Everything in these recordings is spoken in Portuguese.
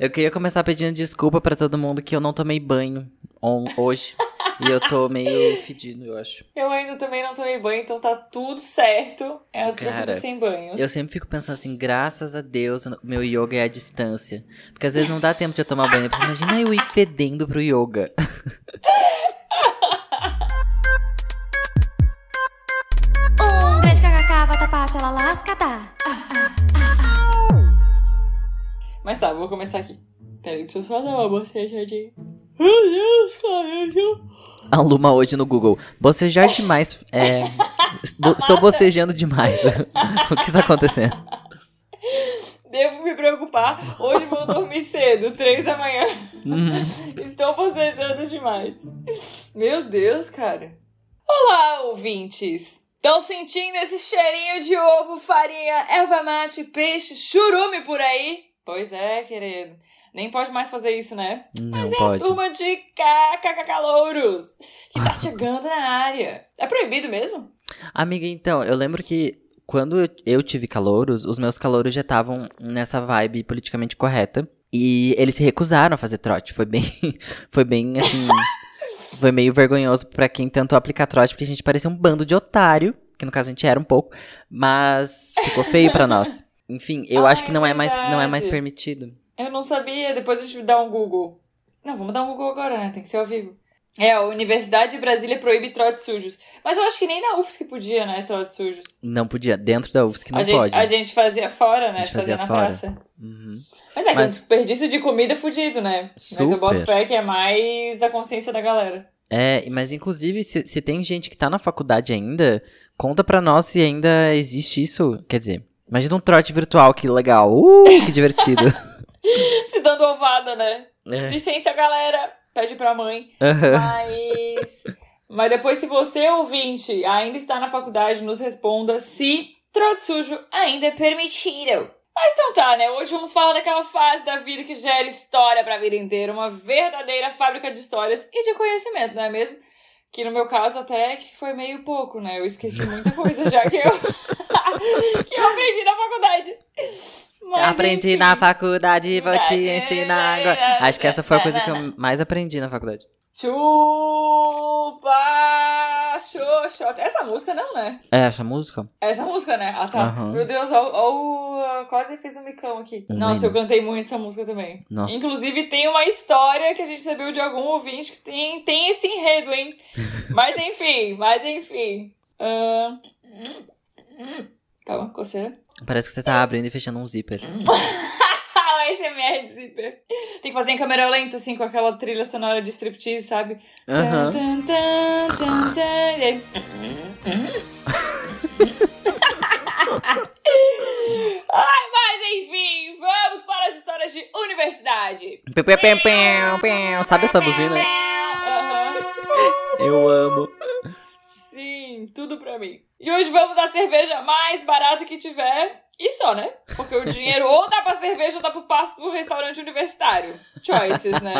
Eu queria começar pedindo desculpa pra todo mundo que eu não tomei banho on- hoje. e eu tô meio fedido, eu acho. Eu ainda também não tomei banho, então tá tudo certo. É o truque Cara, sem banhos. Eu sempre fico pensando assim, graças a Deus, meu yoga é à distância. Porque às vezes não dá tempo de eu tomar banho. Você imagina eu ir fedendo pro yoga. Um grande kkk, vatapá, ela lasca, tá? Mas tá, vou começar aqui. Peraí, deixa eu só dar uma bocejadinha. Meu Deus, cara, eu... A Luma hoje no Google. Bocejar demais. É. Estou bocejando demais. o que está acontecendo? Devo me preocupar. Hoje vou dormir cedo, três da manhã. Hum. Estou bocejando demais. Meu Deus, cara. Olá, ouvintes. Estão sentindo esse cheirinho de ovo, farinha, erva mate, peixe, churume por aí? Pois é, querido. Nem pode mais fazer isso, né? Não é pode. a turma de cacacalouros que tá chegando na área. É proibido mesmo? Amiga, então, eu lembro que quando eu- tive calouros, os meus calouros já estavam nessa vibe politicamente correta. E eles se recusaram a fazer trote. Foi bem. Foi bem assim. foi meio vergonhoso pra quem tentou aplicar trote, porque a gente parecia um bando de otário. Que no caso a gente era um pouco. Mas ficou feio pra nós. Enfim, eu Ah, acho que é não é mais, não é mais verdade. permitido. Eu não sabia, depois a gente dá um Google. Não, vamos dar um Google agora, né? Tem que ser ao vivo. É, a Universidade de Brasília proíbe trotes sujos. Mas eu acho que nem na UFSC podia, né? Trotes sujos. Não podia. Dentro da UFSC não a, gente, pode. a gente fazia fora, né? A gente fazia na fora. praça. Uhum. Mas é que Mas- um desperdício de comida é fudido, né? Mas eu boto Super. fé que é mais da consciência da galera. É, mas inclusive, se, se tem gente que tá na faculdade ainda, conta pra nós se ainda existe isso. Quer dizer, imagina um trote virtual, que legal. Uh, que divertido. Se dando ovada, né? É. Licença, galera. Pede pra mãe. Mas. Mas depois, se você, ouvinte, ainda está na faculdade, nos responda se trote sujo ainda é permitido. Mas então tá, né? Hoje vamos falar daquela fase da vida que gera história pra vida inteira. Uma verdadeira fábrica de histórias e de conhecimento, não é mesmo? Que no meu caso até que foi meio pouco, né? Eu esqueci muita coisa já que eu, que eu aprendi na faculdade. Mas, aprendi enfim. na faculdade, vou te ensinar agora. Acho que essa foi a coisa que eu mais aprendi na faculdade. Chupa Xoxota. Essa música não, né? É, essa música? Essa música, né? Ah, tá. Aham. Meu Deus, ó, ó, quase fiz um micão aqui. Não Nossa, eu cantei muito essa música também. Nossa. Inclusive, tem uma história que a gente recebeu de algum ouvinte que tem, tem esse enredo, hein? mas enfim, mas enfim. Ahn. Calma, coceira. Parece que você tá abrindo e fechando um zíper. O SMR de zíper. Tem que fazer em câmera lenta, assim, com aquela trilha sonora de striptease, sabe? Aham. Tan, tan, tan, tan, aí- Ai, mas enfim, vamos para as histórias de universidade. Pem, pem, pem, pem, pem. Sabe essa buzina? Aham. Eu amo. Sim, tudo pra mim. E hoje vamos à cerveja mais barata que tiver. E só, né? Porque o dinheiro ou dá pra cerveja ou dá pro pasto do restaurante universitário. Choices, né?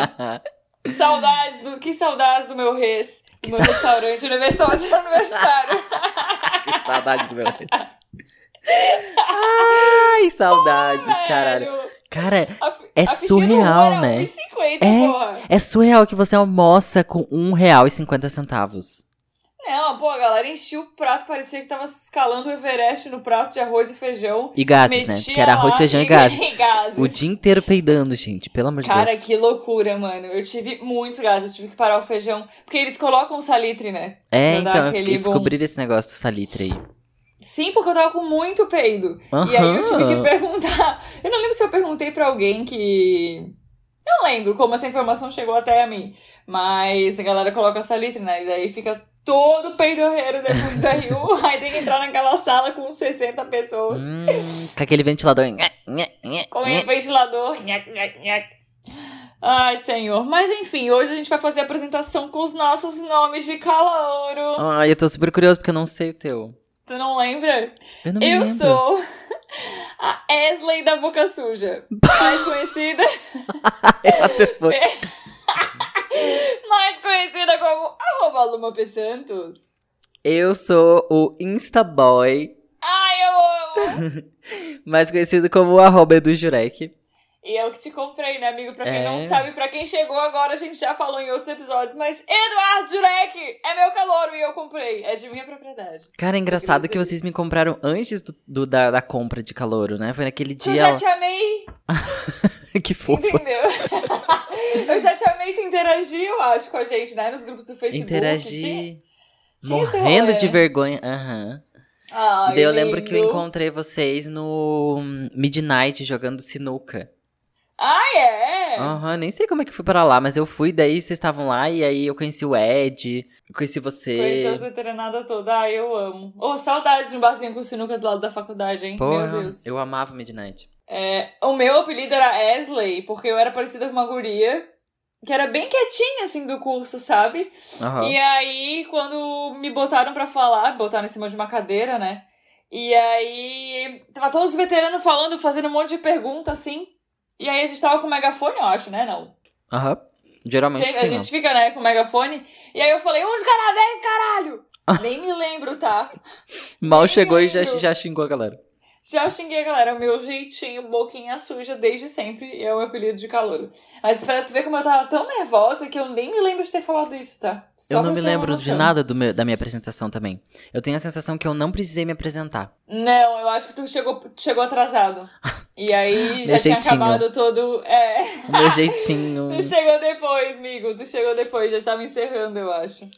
Saudades do. Que saudades do meu res. Do Que meu sa- restaurante universitário. universitário. Que saudade do meu ex. Ai, saudades, caralho. Velho, Cara, a é a surreal, é né? 1,50, É. porra. é surreal que você almoça com um real e cinquenta centavos. Não, pô, a galera enchia o prato, parecia que tava escalando o Everest no prato de arroz e feijão. E gases, né? Que era arroz, feijão e gases. gases. O dia inteiro peidando, gente. Pelo amor de Cara, Deus. que loucura, mano. Eu tive muitos gases, eu tive que parar o feijão. Porque eles colocam salitre, né? É, pra então, eu fiquei bom- descobrir esse negócio do salitre aí. Sim, porque eu tava com muito peido. E aí eu tive que perguntar. Eu não lembro se eu perguntei pra alguém que. Não lembro como essa informação chegou até a mim. Mas a galera coloca salitre, né? E daí fica todo peidorreiro depois da Rio. aí tem que entrar naquela sala com 60 pessoas. Hum, com aquele ventilador. Com o ventilador. Ai, senhor. Mas enfim, hoje a gente vai fazer a apresentação com os nossos nomes de calouro. Ai, eu tô super curioso porque eu não sei o teu. Tu não lembra? Eu não Eu lembro. sou a Esley da Boca Suja. Mais conhecida, Eu até foi. mais conhecida como arroba Luma P. Santos. Eu sou o Instaboy, Ai, eu amo! mais conhecido como o arroba Edu Jurek. E eu que te comprei, né, amigo? Pra quem É. não sabe, pra quem chegou agora, a gente já falou em outros episódios, mas Eduardo Jurek é meu calouro e eu comprei. É de minha propriedade. Cara, é engraçado que vocês me compraram antes do, do- da, da compra de calouro, né? Foi naquele Eu dia. já te amei, que fofa. entendeu? eu já te amei tu interagir, eu acho, com a gente, né? Nos grupos do Facebook. Tinha esse Morrendo de vergonha. Aham. Ai, Daí eu lembro que eu lindo. encontrei vocês no Midnight jogando sinuca. Ah, é? Aham, nem sei como é que fui pra lá, mas eu fui, daí vocês estavam lá e aí eu conheci o Ed, conheci você. Conheci as veterinadas todas. Ah, eu amo. Ô, saudades de um barzinho com sinuca do lado da faculdade, hein? Porra, Meu Deus. eu amava Midnight. É, o meu apelido era Esley, porque eu era parecida com uma guria que era bem quietinha, assim, do curso, sabe? Aham. E aí, quando me botaram pra falar, botaram em cima de uma cadeira, né? E aí, tava todos os veteranos falando, fazendo um monte de pergunta, assim. E aí a gente tava com megafone, eu acho, né? Não. Aham. Geralmente a gente fica, né, com megafone. E aí eu falei, um de cada vez, caralho! Nem me lembro, tá? Mal chegou e já, já xingou a galera. Já xinguei a galera, meu jeitinho, boquinha suja desde sempre, e é o meu apelido de calor. Mas pra tu ver como eu tava tão nervosa que eu nem me lembro de ter falado isso, tá? Só eu não me lembro de nada meu- da minha apresentação também. Eu tenho a sensação que eu não precisei me apresentar. Não, eu acho que tu chegou, chegou atrasado. E aí já tinha jeitinho. acabado todo. É. O meu jeitinho. Tu chegou depois, amigo. Tu chegou depois, já tava encerrando, eu acho.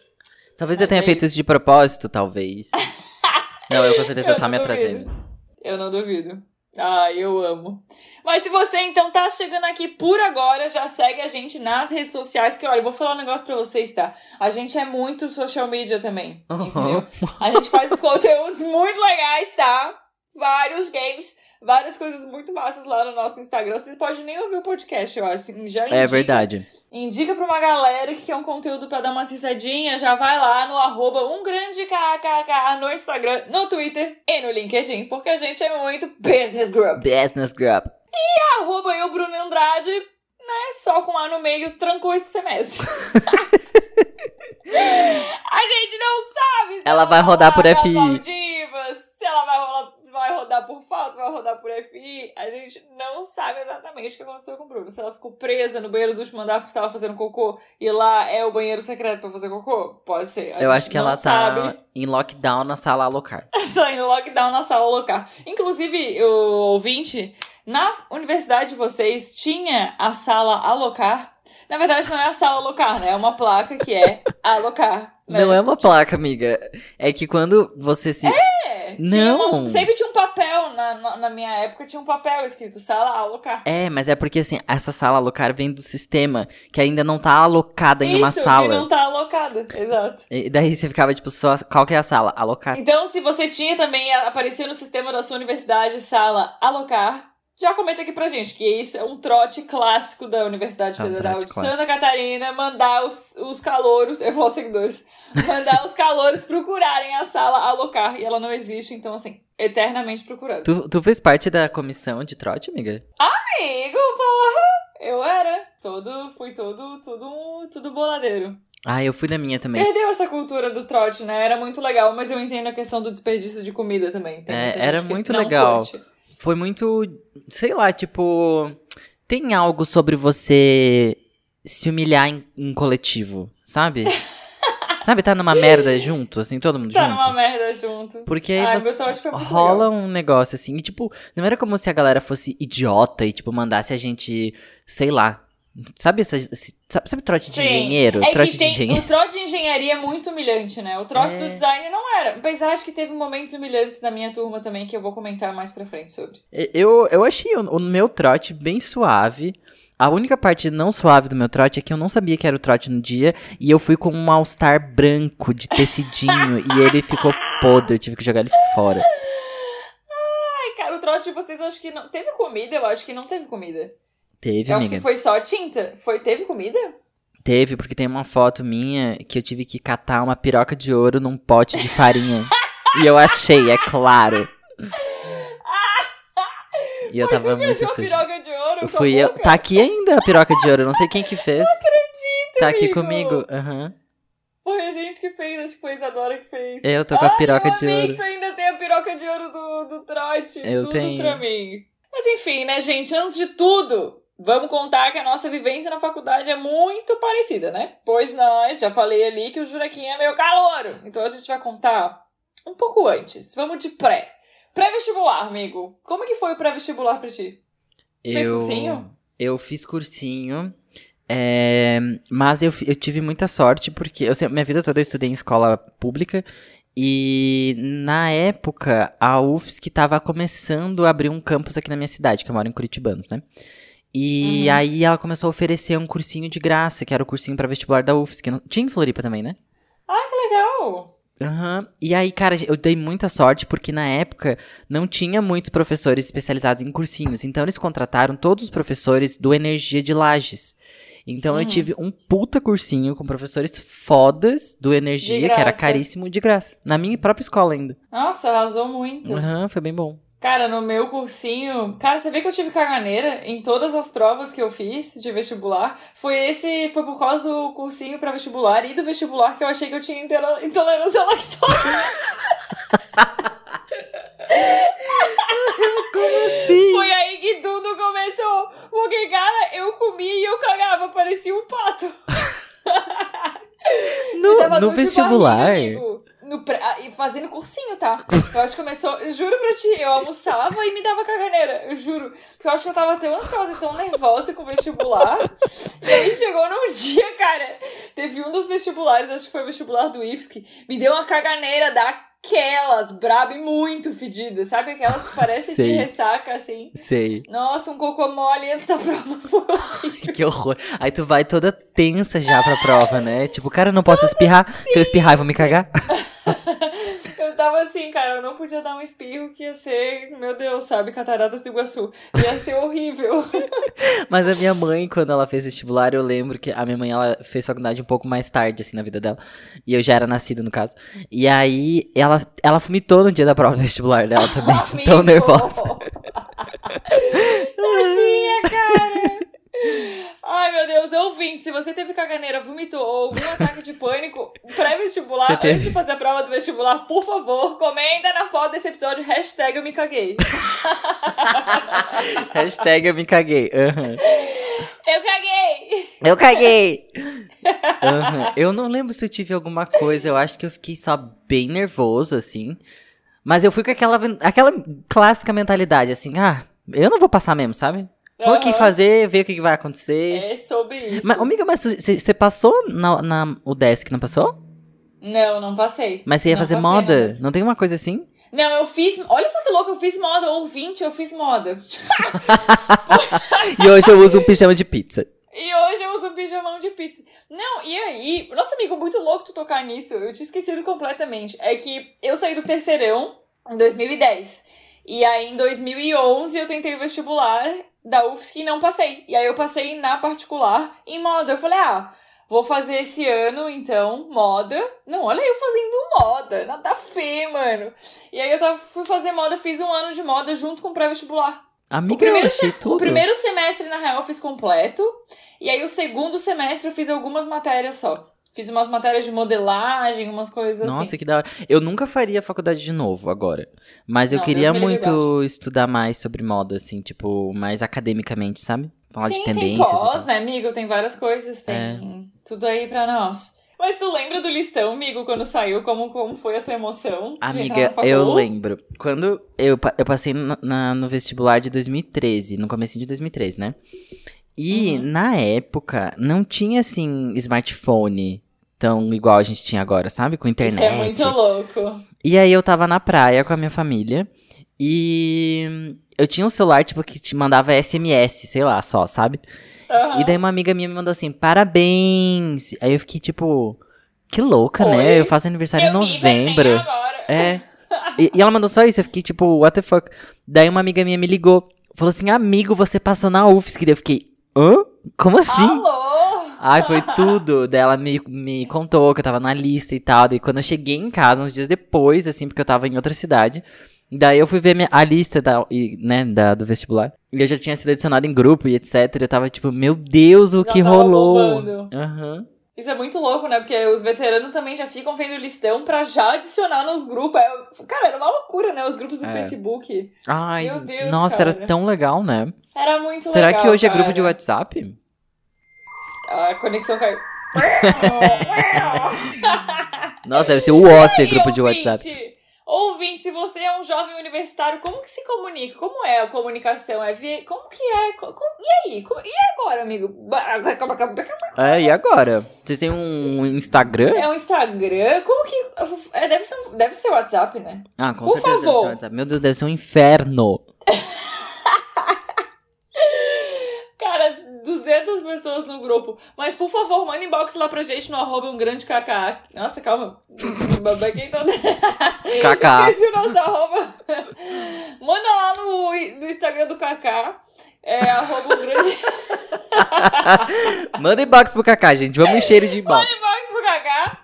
Talvez eu tenha é feito isso de propósito, talvez. não, eu com certeza Eu só me atrasei mesmo. Eu não duvido. Ah, eu amo. Mas se você então tá chegando aqui por agora, já segue a gente nas redes sociais, que olha, eu vou falar um negócio pra vocês, tá? A gente é muito social media também, entendeu? A gente faz os conteúdos muito legais, tá? Vários games, várias coisas muito massas lá no nosso Instagram. Vocês podem nem ouvir o podcast, eu acho. Já É indica- verdade. Indica pra uma galera que quer um conteúdo pra dar uma risadinha, já vai lá no arroba um grande kkk no Instagram, no Twitter e no LinkedIn, porque a gente é muito business group. Business Group. Arroba eu, Bruno Andrade, né, só com A no meio, trancou esse semestre. a gente não sabe se Ela vai rodar por FI. Maldivas, se ela vai, rolar, vai rodar por falta, vai rodar por FI. A gente não sabe exatamente o que aconteceu com o Bruno. Se ela ficou presa no banheiro do último andar porque estava fazendo cocô e lá é o banheiro secreto pra fazer cocô? Pode ser. A eu acho que ela sabe. tá em lockdown na sala alocar. Só em lockdown na sala local. Inclusive, o ouvinte, na universidade de vocês tinha a sala alocar. Na verdade, não é a sala alocar, né? É uma placa que é alocar. né? Não é uma placa, amiga. É que quando você se. É, tinha Não. uma- sempre tinha um papel, na, na, na minha época tinha um papel escrito sala alocar. É, mas é porque assim, essa sala alocar vem do sistema que ainda não tá alocada em uma Isso, sala. que não tá alocada, exato. E daí você ficava tipo, só, qual que é a sala? Alocar. Então, se você tinha também, aparecia no sistema da sua universidade, sala alocar, já comenta aqui pra gente, que isso é um trote clássico da Universidade É um Federal de clássico. Santa Catarina, mandar os, os calouros, eu falo seguidores, mandar os calouros procurarem a sala alocar, e ela não existe, então assim, eternamente procurando. Tu, tu fez parte da comissão de trote, amiga? Amigo, porra! Eu era, todo, fui todo, tudo, tudo boladeiro. Ah, eu fui da minha também. Perdeu essa cultura do trote, né? Era muito legal, mas eu entendo a questão do desperdício de comida também. Tem É, era muito legal. curte. Foi muito. Sei lá, tipo. Tem algo sobre você se humilhar em, em coletivo, sabe? sabe, tá numa merda junto, assim, todo mundo Tá junto? numa merda junto. Porque aí Ai, você- rola legal. um negócio assim, e tipo, não era como se a galera fosse idiota e, tipo, mandasse a gente, sei lá. Sabe, essa- esse- sabe, sabe trote de Sim. engenheiro? É trote de tem, engenheiro. o trote de engenharia é muito humilhante, né? O trote É. do design não era. Mas acho que teve momentos humilhantes na minha turma também que eu vou comentar mais pra frente sobre. Eu, eu achei o, o meu trote bem suave. A única parte não suave do meu trote é que eu não sabia que era o trote no dia e eu fui com um All-Star branco de tecidinho e ele ficou podre, eu tive que jogar ele fora. Ai, cara, o trote de vocês eu acho que não. Teve comida? Eu acho que não teve comida. Teve, eu acho amiga. que foi só tinta. Foi, teve comida? Teve, porque tem uma foto minha que eu tive que catar uma piroca de ouro num pote de farinha. e eu achei, é claro. E eu tava tu que muito sujo. ouro a Fui eu. Tá aqui ainda a piroca de ouro, eu não sei quem que fez. Não acredito, Tá aqui amigo. comigo. Aham. Foi a gente que fez, acho que foi a Isadora que fez. Eu tô com a Ai, piroca eu de amei ouro. que tu ainda tem a piroca de ouro do, do trote. Eu Tudo tenho. pra mim. Mas enfim, né, gente? Antes de tudo, vamos contar que a nossa vivência na faculdade é muito parecida, né? Pois nós, já falei ali que o Juraquim é meio calouro. Então a gente vai contar um pouco antes. Vamos de pré. Pré-vestibular, amigo. Como que foi o pré-vestibular pra ti? Fez eu, cursinho? Eu fiz cursinho. é, mas eu, eu tive muita sorte porque eu minha vida toda eu estudei em escola pública e na época a UFSC estava começando a abrir um campus aqui na minha cidade, que eu moro em Curitibanos, né? E Uhum. aí ela começou a oferecer um cursinho de graça, que era o cursinho para vestibular da UFSC. Não- Tinha em Floripa também, né? Ah, que legal! Aham. E aí, cara, eu dei muita sorte porque na época não tinha muitos professores especializados em cursinhos. Então eles contrataram todos os professores do Energia de Lages. Então eu Hum. tive um puta cursinho com professores fodas do Energia, que era caríssimo de graça. Na minha própria escola ainda. Nossa, arrasou muito. Aham, foi bem bom. Cara, no meu cursinho. Cara, você vê que eu tive caganeira em todas as provas que eu fiz de vestibular. Foi esse. Foi por causa do cursinho pra vestibular e do vestibular que eu achei que eu tinha intolerância à lactose. Sim. Foi aí que tudo começou. Porque, cara, eu comia e eu cagava, parecia um pato. No, no vestibular. barriga, amigo. No pré- ah, e fazendo cursinho, tá? Eu acho que começou. Juro pra ti, eu almoçava e me dava caganeira. Eu juro. Porque eu acho que eu tava tão ansiosa e tão nervosa com o vestibular. E aí chegou num dia, cara. Teve um dos vestibulares, acho que foi o vestibular do IFSC. Me deu uma caganeira daquelas, braba e muito fedida. Sabe aquelas que parecem de Sei. ressaca assim? Sei. Nossa, um cocô mole da prova foi horrível. Que horror. Aí tu vai toda tensa já pra prova, né? Tipo, cara, eu não posso espirrar. Se eu espirrar, eu vou me cagar. Eu tava assim, cara, eu não podia dar um espirro que ia ser, meu Deus, sabe, Cataratas do Iguaçu. Ia ser horrível. Mas a minha mãe, quando ela fez vestibular, eu lembro que a minha mãe, ela fez faculdade um pouco mais tarde, assim, na vida dela. E eu já era nascido, no caso. E aí, ela, ela vomitou no dia da prova do vestibular dela também, de tão nervosa. Tadinha, cara. Ai, meu Deus, ouvinte, se você teve caganeira, vomitou ou algum ataque de pânico pré-vestibular, teve. antes de fazer a prova do vestibular, por favor, comenta na foto desse episódio, hashtag eu me caguei. Hashtag eu me caguei. Aham. Eu caguei! Eu caguei! Aham. Eu não lembro se eu tive alguma coisa, eu acho que eu fiquei só bem nervoso, assim. Mas eu fui com aquela, aquela clássica mentalidade, assim, ah, eu não vou passar mesmo, sabe? Vou aqui fazer, ver o que vai acontecer. É sobre isso. Mas, amiga, mas você passou na, na o desk, não passou? Não, não passei. Mas você ia Não fazer passei moda? desk. Não tem uma coisa assim? Não, eu fiz. Olha só que louco, eu fiz moda. Ouvinte, eu fiz moda. E hoje eu uso um pijama de pizza. E hoje eu uso um pijamão de pizza. Não, e aí? Nossa, amigo, muito louco tu tocar nisso. Eu tinha esquecido completamente. É que eu saí do terceirão em 2010. E aí, em 2011, eu tentei o vestibular da UFSC e não passei. E aí, eu passei na particular em moda. Eu falei, ah, vou fazer esse ano, então, moda. Não, olha eu fazendo moda. Nada feio, mano. E aí, eu tava, fui fazer moda, fiz um ano de moda junto com o pré-vestibular. Amiga, O primeiro tudo. O primeiro semestre, na real, eu fiz completo. E aí, o segundo semestre, eu fiz algumas matérias só. Fiz umas matérias de modelagem, umas coisas Nossa, assim. que da hora. Eu nunca faria faculdade de novo agora. Mas eu Não, queria Deus me livre, muito estudar mais sobre moda, assim, tipo, mais academicamente, sabe? Falar Sim, de tem tendências. e pós, né, amigo? Tem várias coisas, tem É. tudo aí pra nós. Mas tu lembra do listão, amigo, quando saiu? Como, como foi a tua emoção? Amiga, eu lembro. Quando eu, eu passei na- na- no vestibular de 2013, no começo de 2013, né? E Uhum. na época não tinha assim smartphone tão igual a gente tinha agora, sabe? Com internet. Isso é muito louco. E aí eu tava na praia com a minha família e eu tinha um celular tipo que te mandava SMS, sei lá, só, sabe? Aham. E daí uma amiga minha me mandou assim: "Parabéns". Aí eu fiquei tipo, que louca, Oi? né? Eu faço aniversário em Eu me novembro. agora. É. E, e ela mandou só isso, eu fiquei tipo, what the fuck. Daí uma amiga minha me ligou, falou assim, amigo, você passou na UFSC. Daí eu fiquei, hã? Como assim? Alô? Ai, foi tudo. Daí ela me, me contou que eu tava na lista e tal. Daí quando eu cheguei em casa, uns dias depois, assim, porque eu tava em outra cidade. Daí eu fui ver minha- a lista da, e, né, da, do vestibular. E eu já tinha sido adicionado em grupo e etc. Eu tava tipo, meu Deus, o Já que tava rolou? Aham. Isso é muito louco, né? Porque os veteranos também já ficam vendo listão pra já adicionar nos grupos. É- Cara, era uma loucura, né? Os grupos do É. Facebook. Ai, Meu Deus, nossa, cara. era tão legal, né? Era muito Será legal. que hoje é cara. grupo de WhatsApp? A conexão caiu. Nossa, deve ser o E grupo de? WhatsApp. Ouvinte, se você é um jovem universitário, como que se comunica? Como é a comunicação? É via... Como que é? Co- co- E aí? Co- E agora, amigo? É, e agora? Vocês têm um Instagram? É um Instagram? Como que... É, deve, ser deve ser WhatsApp, né? Ah, com Por certeza favor. Meu Deus, deve ser um inferno. Cara, 200 pessoas no grupo. Mas, por favor, manda inbox lá pra gente no arroba um grande KK. Nossa, calma. Babaquei toda. KK. Esqueci o nosso arroba. Manda lá no, no Instagram do KK. É arroba um grande... Manda inbox pro Kaká, gente. Vamos encher de inbox. Manda inbox pro KK.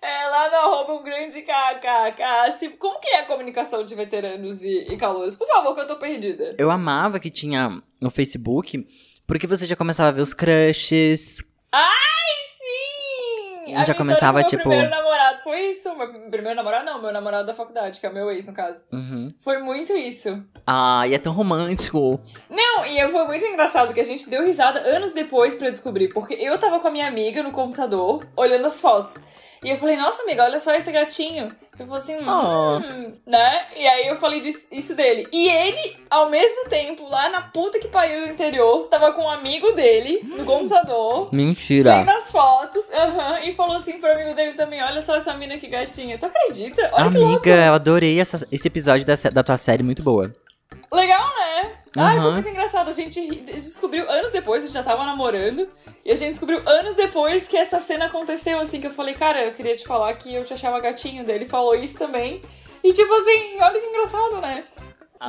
É, lá no arroba um grande KKK. Como que é a comunicação de veteranos e, e calouros? Por favor, que eu tô perdida. Eu amava que tinha no Facebook, porque você já começava a ver os crushes. Sim! Já A minha começava, história com tipo- Meu primeiro namorado foi isso. Meu primeiro namorado não, meu namorado da faculdade, que é meu ex, no caso. Uhum. Foi muito isso. Ai, é tão romântico. Não, e foi muito engraçado que a gente deu risada anos depois pra descobrir. Porque eu tava com a minha amiga no computador, olhando as fotos. E eu falei, nossa amiga, olha só esse gatinho. Falou assim, Oh. hum, né? E aí eu falei disso, isso dele. E ele, ao mesmo tempo, lá na puta que pariu do interior, tava com um amigo dele no computador. Mentira. Vendo as fotos, aham, e falou assim pro amigo dele também: Olha só essa mina que gatinha. Tu acredita? Olha que louco. Amiga, eu adorei essa- esse episódio sé- da tua série, muito boa. Legal, né? Ai, foi Aham. muito engraçado. A gente ri- descobriu anos depois, a gente já tava namorando. E a gente descobriu anos depois que essa cena aconteceu, assim, que eu falei, cara, eu queria te falar que eu te achava gatinho dele. Falou isso também. E tipo assim, olha que engraçado, né?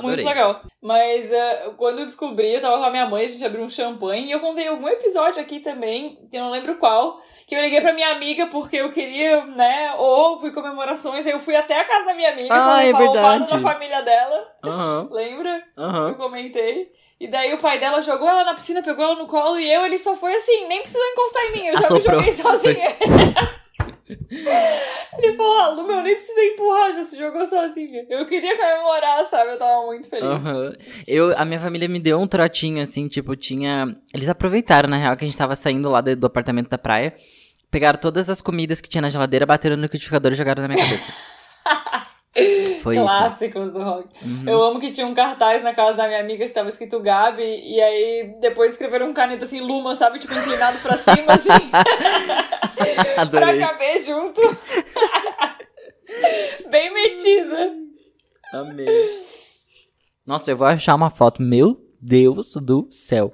Muito legal. Mas eh, quando eu descobri, eu tava com a minha mãe, a gente abriu um champanhe e eu contei algum episódio aqui também, que eu não lembro qual, que eu liguei pra minha amiga porque eu queria, né, ou fui comemorações, aí eu fui até a casa da minha amiga Ah, é verdade. na família dela, Aham, lembra? Eu aham. comentei. E daí o pai dela jogou ela na piscina, pegou ela no colo e eu, ele só foi assim, nem precisou encostar em mim, eu já Assoprou. me joguei sozinha. ele falou, ah, Lu, meu, nem precisa empurrar, já se jogou sozinha. Eu queria comemorar, sabe? Eu tava muito feliz. Aham. Eu, a minha família me deu um trotinho, assim, tipo, tinha... Eles aproveitaram, na real, que a gente tava saindo lá do, do apartamento da praia. Pegaram todas as comidas que tinha na geladeira, bateram no liquidificador e jogaram na minha cabeça. Foi isso. Clássicos do rock. Uhum. Eu amo que tinha um cartaz na casa da minha amiga que tava escrito Gabi, e aí depois escreveram um caneta assim, Luma, sabe? Tipo, inclinado pra cima, assim, pra caber junto. Bem metida. Amei. Nossa, eu vou achar uma foto. Meu Deus do céu.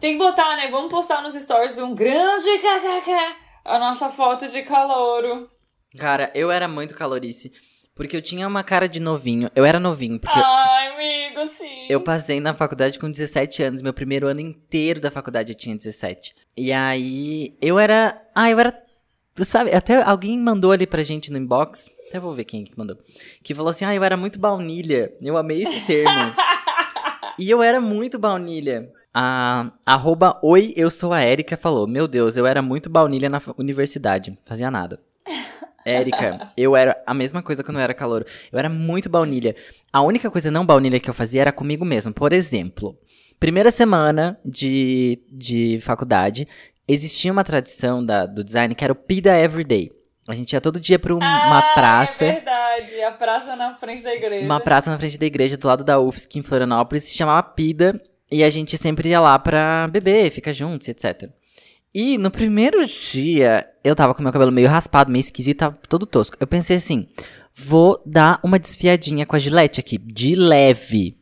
Tem que botar, né? Vamos postar nos stories de um grande kkk a nossa foto de calouro. Cara, eu era muito calorice. Porque eu tinha uma cara de novinho. Eu era novinho, porque Ai, amigo, sim. eu passei na faculdade com 17 anos. Meu primeiro ano inteiro da faculdade eu tinha 17. E aí, eu era. Ah, eu era. Sabe, até alguém mandou ali pra gente no inbox. Até vou ver quem que mandou. Que falou assim: ah, eu era muito baunilha. Eu amei esse termo. e eu era muito baunilha. A arroba Oi, eu sou a Érica falou: Meu Deus, eu era muito baunilha na universidade. Fazia nada. Érica, eu era a mesma coisa quando eu era calor. Eu era muito baunilha. A única coisa não baunilha que eu fazia era comigo mesmo. Por exemplo, primeira semana de, de faculdade, existia uma tradição da, do design que era o Pida Everyday. A gente ia todo dia pra um- uma Ah, praça. É verdade, a praça na frente da igreja. Uma praça na frente da igreja do lado da UFSC em Florianópolis se chamava Pida e a gente sempre ia lá pra beber, ficar juntos, etc. E no primeiro dia, eu tava com meu cabelo meio raspado, meio esquisito, tava todo tosco. Eu pensei assim, vou dar uma desfiadinha com a gilete aqui, de leve.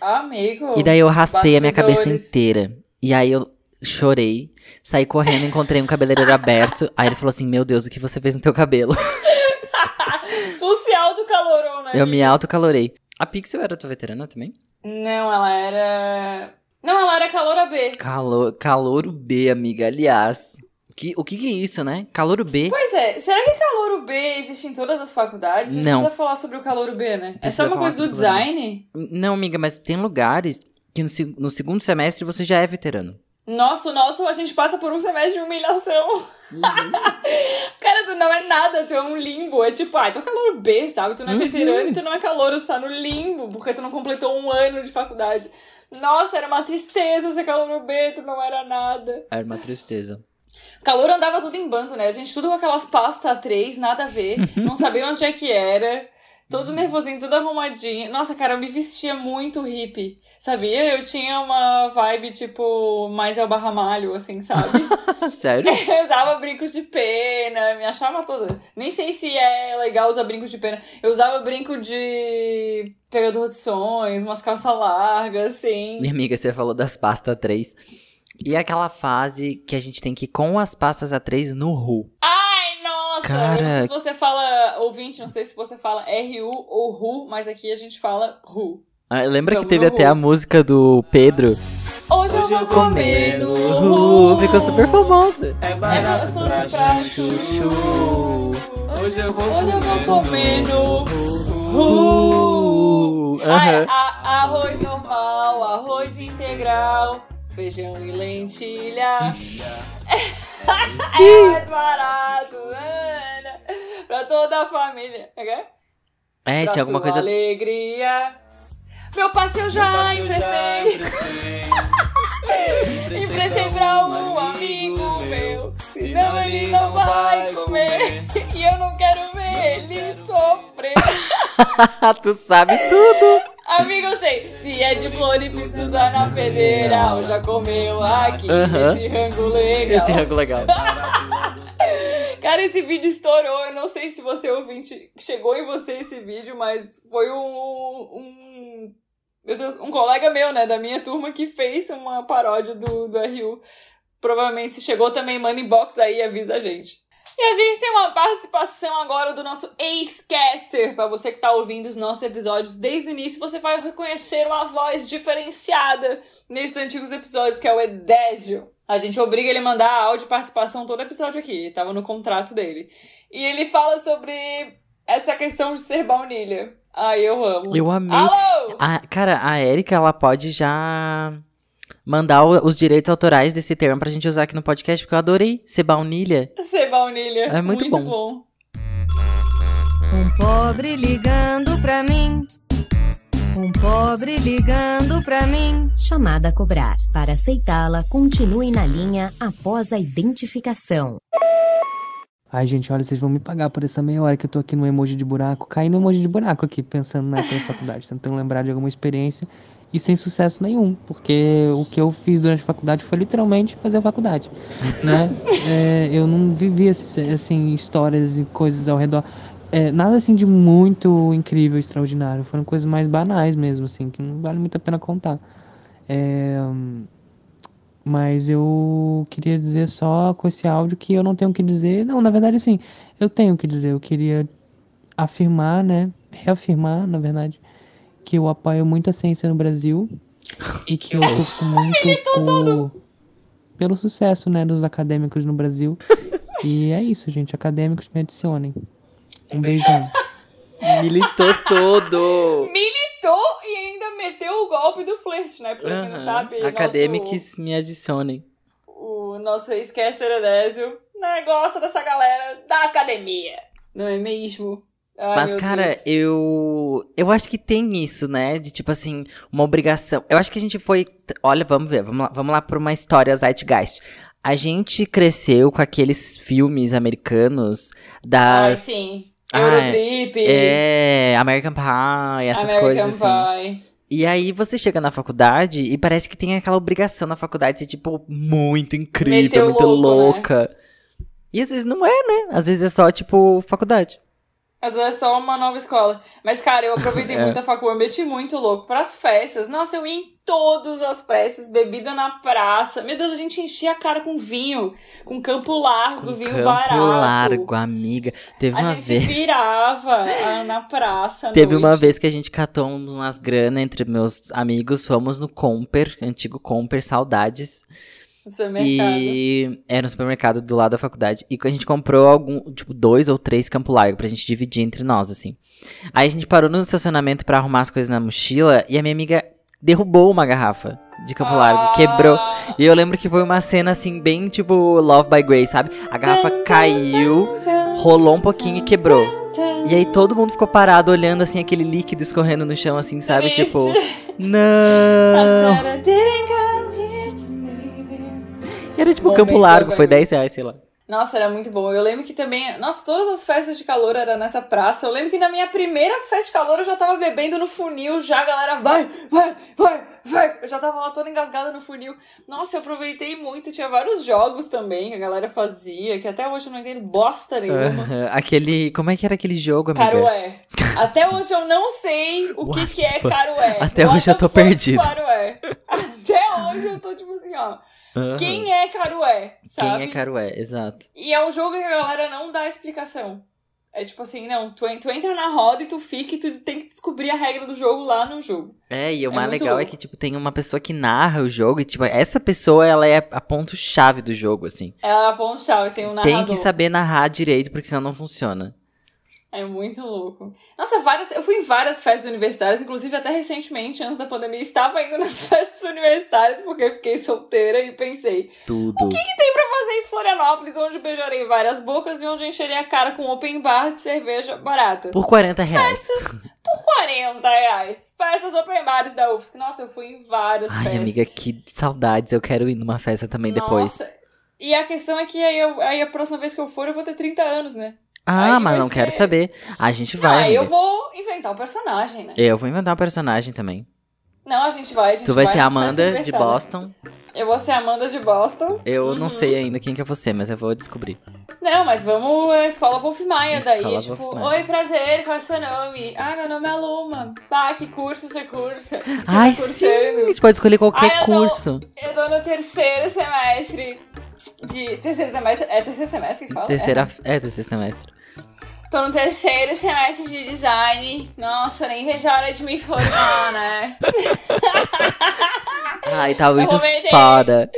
Amigo. E daí eu raspei a minha cabeça bastidores. inteira. E aí eu chorei, saí correndo, encontrei um cabeleireiro aberto. Aí ele falou assim, meu Deus, o que você fez no teu cabelo? Tu se autocalorou, né? Eu me autocalorei. A Pixel era tua veterana também? Não, ela era. Não, ela era caloura B. Calor, calouro B, amiga. Aliás, que, o que, que é isso, né? Calouro B. Pois é, será que calouro B existe em todas as faculdades? A gente Não. precisa falar sobre o calouro B, né? é Precisa só uma falar coisa do sobre o calouro design? Não, amiga, mas tem lugares que no, se- no segundo semestre você já é veterano. Nossa, o nosso, a gente passa por um semestre de humilhação. Uhum. Cara, tu não é nada, tu é um limbo. É tipo, ah, tu é calor B, sabe? Tu não é Uhum. veterano e tu não é calor, tu tá no limbo, porque tu não completou um ano de faculdade. Nossa, era uma tristeza ser calor B, tu não era nada. Era uma tristeza. Calor andava tudo em bando, né? A gente tudo com aquelas pastas A3, nada a ver. não sabia onde é que era. Todo nervosinho, tudo arrumadinho. Nossa, cara, eu me vestia muito hippie. Sabia? Eu tinha uma vibe, tipo, mais El Barramalho, assim, sabe? Sério? eu usava brincos de pena, me achava toda. Nem sei se é legal usar brincos de pena. Eu usava brinco de pegador de sonhos, umas calças largas, assim. Minha amiga, você falou das pastas A3. E aquela fase que a gente tem que ir com as pastas A3 no RU. Ai, nossa! Cara- Eu não sei se você fala ouvinte, não sei se você fala RU ou RU, mas aqui a gente fala RU. Ah, Lembra que Vamos teve até RU. a música do Pedro? Hoje, Hoje eu vou comer no RU, RU. ficou super famosa. É barato barato pra pra chuchu. chuchu. Hoje eu vou Hoje eu vou comer no RU. Ai, Aham. a- arroz normal, arroz integral, feijão e lentilha. É mais barato, Ana, pra toda a família. É, É, pra tinha alguma sua coisa. alegria. Meu passe eu já Meu passe eu já emprestei. emprestei. Emprestei pra um amigo meu, senão ele não vai comer. E eu não quero ver ele sofrer. tu sabe tudo. Amigo, eu sei. Se é de Floripa, estudar na federal. Já comeu aqui Aham. esse rango legal. Esse rango legal. Cara, esse vídeo estourou. Eu não sei se você ouvinte chegou em você esse vídeo, mas foi um. um meu Deus, um colega meu, né, da minha turma, que fez uma paródia do, do RU. Provavelmente se chegou também, manda inbox aí e avisa a gente. E a gente tem uma participação agora do nosso ex-caster. Pra você que tá ouvindo os nossos episódios desde o início, você vai reconhecer uma voz diferenciada nesses antigos episódios, que é o Edésio. A gente obriga ele a mandar áudio e participação todo episódio aqui. Tava no contrato dele. E ele fala sobre essa questão de ser baunilha. Ai, eu amo. Eu amei. Alô! A- cara, a Erika, ela pode já mandar o- os direitos autorais desse termo pra gente usar aqui no podcast, porque eu adorei ser baunilha. Ser baunilha. É muito bom. bom. Um pobre ligando pra mim. Um pobre ligando pra mim. Chamada a cobrar. Para aceitá-la, continue na linha após a identificação. Ai, gente, olha, vocês vão me pagar por essa meia hora que eu tô aqui no emoji de buraco, caindo no emoji de buraco aqui, pensando na faculdade, tentando lembrar de alguma experiência e sem sucesso nenhum, porque o que eu fiz durante a faculdade foi literalmente fazer a faculdade, né? É, eu não vivi, assim, histórias e coisas ao redor, é, nada assim de muito incrível, extraordinário, foram coisas mais banais mesmo, assim, que não vale muito a pena contar. É, mas eu queria dizer só com esse áudio que eu não tenho o que dizer. Não, na verdade, sim, eu tenho o que dizer. Eu queria afirmar, né? Reafirmar, na verdade, que eu apoio muito a ciência no Brasil e que eu torço muito por, pelo sucesso, né, dos acadêmicos no Brasil. E é isso, gente. Acadêmicos me adicionem. Um beijão. Militou todo. Militou e ainda meteu o golpe do flerte, né? Pra quem não sabe. Acadêmicos me adicionem. Nosso, o nosso ex-caster Edésio negócio dessa galera da academia. Não é mesmo? Ai, Mas, cara, Deus. eu. Eu acho que tem isso, né? De tipo assim, uma obrigação. Eu acho que a gente foi. Olha, vamos ver, vamos lá, vamos lá pra uma história Zeitgeist. A gente cresceu com aqueles filmes americanos Ai, das. sim. Ah, Eurotrip, É, American Pie, essas American coisas assim. Pie. E aí você chega na faculdade e parece que tem aquela obrigação na faculdade de ser, tipo, muito incrível, Meteu muito louco, né? louca. E às vezes não é, né? Às vezes é só, tipo, faculdade. Às vezes é só uma nova escola. Mas, cara, eu aproveitei É. muito a facu, eu meti muito louco pras festas. Nossa, eu ia em todas as festas, bebida na praça. Meu Deus, a gente enchia a cara com vinho, com campo largo, Com vinho campo barato. largo, amiga. Teve A uma gente vez. virava ah, na praça. Teve uma noite. vez que a gente catou umas grana entre meus amigos, fomos no Comper, antigo Comper, saudades. No supermercado. E era no supermercado do lado da faculdade. E a gente comprou algum, tipo, dois ou três Campo Largo pra gente dividir entre nós, assim. Aí a gente parou no estacionamento pra arrumar as coisas na mochila e a minha amiga derrubou uma garrafa. de Campo Largo. Quebrou. Ah. E eu lembro que foi uma cena assim, bem tipo Love by Grace, sabe? A garrafa caiu, rolou um pouquinho e quebrou. E aí todo mundo ficou parado olhando assim aquele líquido escorrendo no chão, assim, sabe? Triste. Tipo, não. E era tipo Bom, Campo Largo, foi agora. 10 reais, sei lá. Nossa, era muito bom. Eu lembro que também. Nossa, todas as festas de calor eram nessa praça. Eu lembro que na minha primeira festa de calor eu já tava bebendo no funil, já a galera vai, vai, vai, vai. Eu já tava lá toda engasgada no funil. Nossa, eu aproveitei muito. Tinha vários jogos também que a galera fazia, que até hoje eu não entendo bosta nenhuma. Aham, Aquele. Como é que era aquele jogo, amiga? Carué. Até hoje eu não sei o que, que é carué. Até What hoje eu tô perdido. Carué? Até hoje eu tô tipo assim, ó. Aham. Quem é carué? Sabe? Quem é Carué? Exato. E é um jogo que a galera não dá explicação. É tipo assim, não, tu, tu entra na roda e tu fica e tu tem que descobrir a regra do jogo lá no jogo. É, e o É mais legal é louco. que, tipo, tem uma pessoa que narra o jogo e, tipo, essa pessoa, ela é a ponto-chave do jogo, assim. Ela é a ponto-chave, tem um narrador. Tem que saber narrar direito, porque senão não funciona. É muito louco. Nossa, várias, eu fui em várias festas universitárias, inclusive até recentemente, antes da pandemia, estava indo nas festas universitárias porque eu fiquei solteira e pensei, Tudo. tem pra fazer em Florianópolis, onde beijarei várias bocas e onde encherei a cara com open bar de cerveja barata. Por 40 reais. Por 40 reais. Festas open bars da UFSC. Nossa, eu fui em várias Ai, festas. amiga, que saudades. Eu quero ir numa festa também depois. Nossa. E a questão é que aí, eu- aí a próxima vez que eu for, eu vou ter 30 anos, né? Ah, Aí mas vai não quero ser- saber. A gente vai. aí eu vou inventar um personagem, né? Eu vou inventar um personagem também. Não, a gente vai, a gente Tu vai ser a Amanda de. Boston. Eu vou ser a Amanda de Boston. Eu Uhum. não sei ainda quem que é você, mas eu vou descobrir. Não, mas vamos à escola Wolf Maia daí. Escola tipo, Wolf Maia. oi, prazer, qual é o seu nome? Ah, meu nome é Luma. Tá, que curso você cursa? Você Ai, tá sim! A gente pode escolher qualquer Ai, eu curso. Eu tô no terceiro semestre de. Terceiro semestre? É terceiro semestre que fala? Terceira. É, terceiro semestre. Tô no terceiro semestre de design. Nossa, nem vejo a hora de me formar, né? Ai, tá muito foda.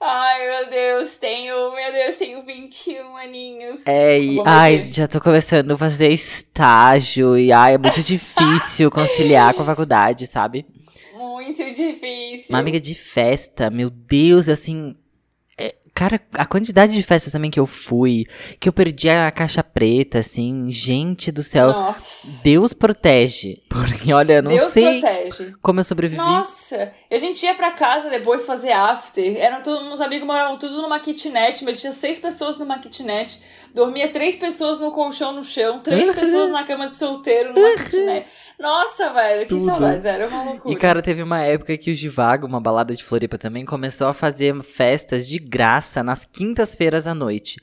Ai, meu Deus, tenho. Meu Deus, tenho 21 aninhos. É, e, ai, ver. já tô começando a fazer estágio e ai, é muito difícil conciliar com a faculdade, sabe? Muito difícil. Uma amiga de festa, meu Deus, assim. Cara, a quantidade de festas também que eu fui, que eu perdi a caixa preta, assim, gente do céu. Nossa. Deus protege. Porque, olha, eu não Deus sei protege. como eu sobrevivi. Nossa, e a gente ia pra casa depois fazer after. Eram todos, meus amigos moravam tudo numa kitnet, mas tinha seis pessoas numa kitnet. Dormia três pessoas no colchão no chão, três pessoas na cama de solteiro numa kitnet. Nossa, velho, que saudades, era uma loucura. E, cara, teve uma época que o Givago, uma balada de Floripa também, começou a fazer festas de graça nas quintas-feiras à noite.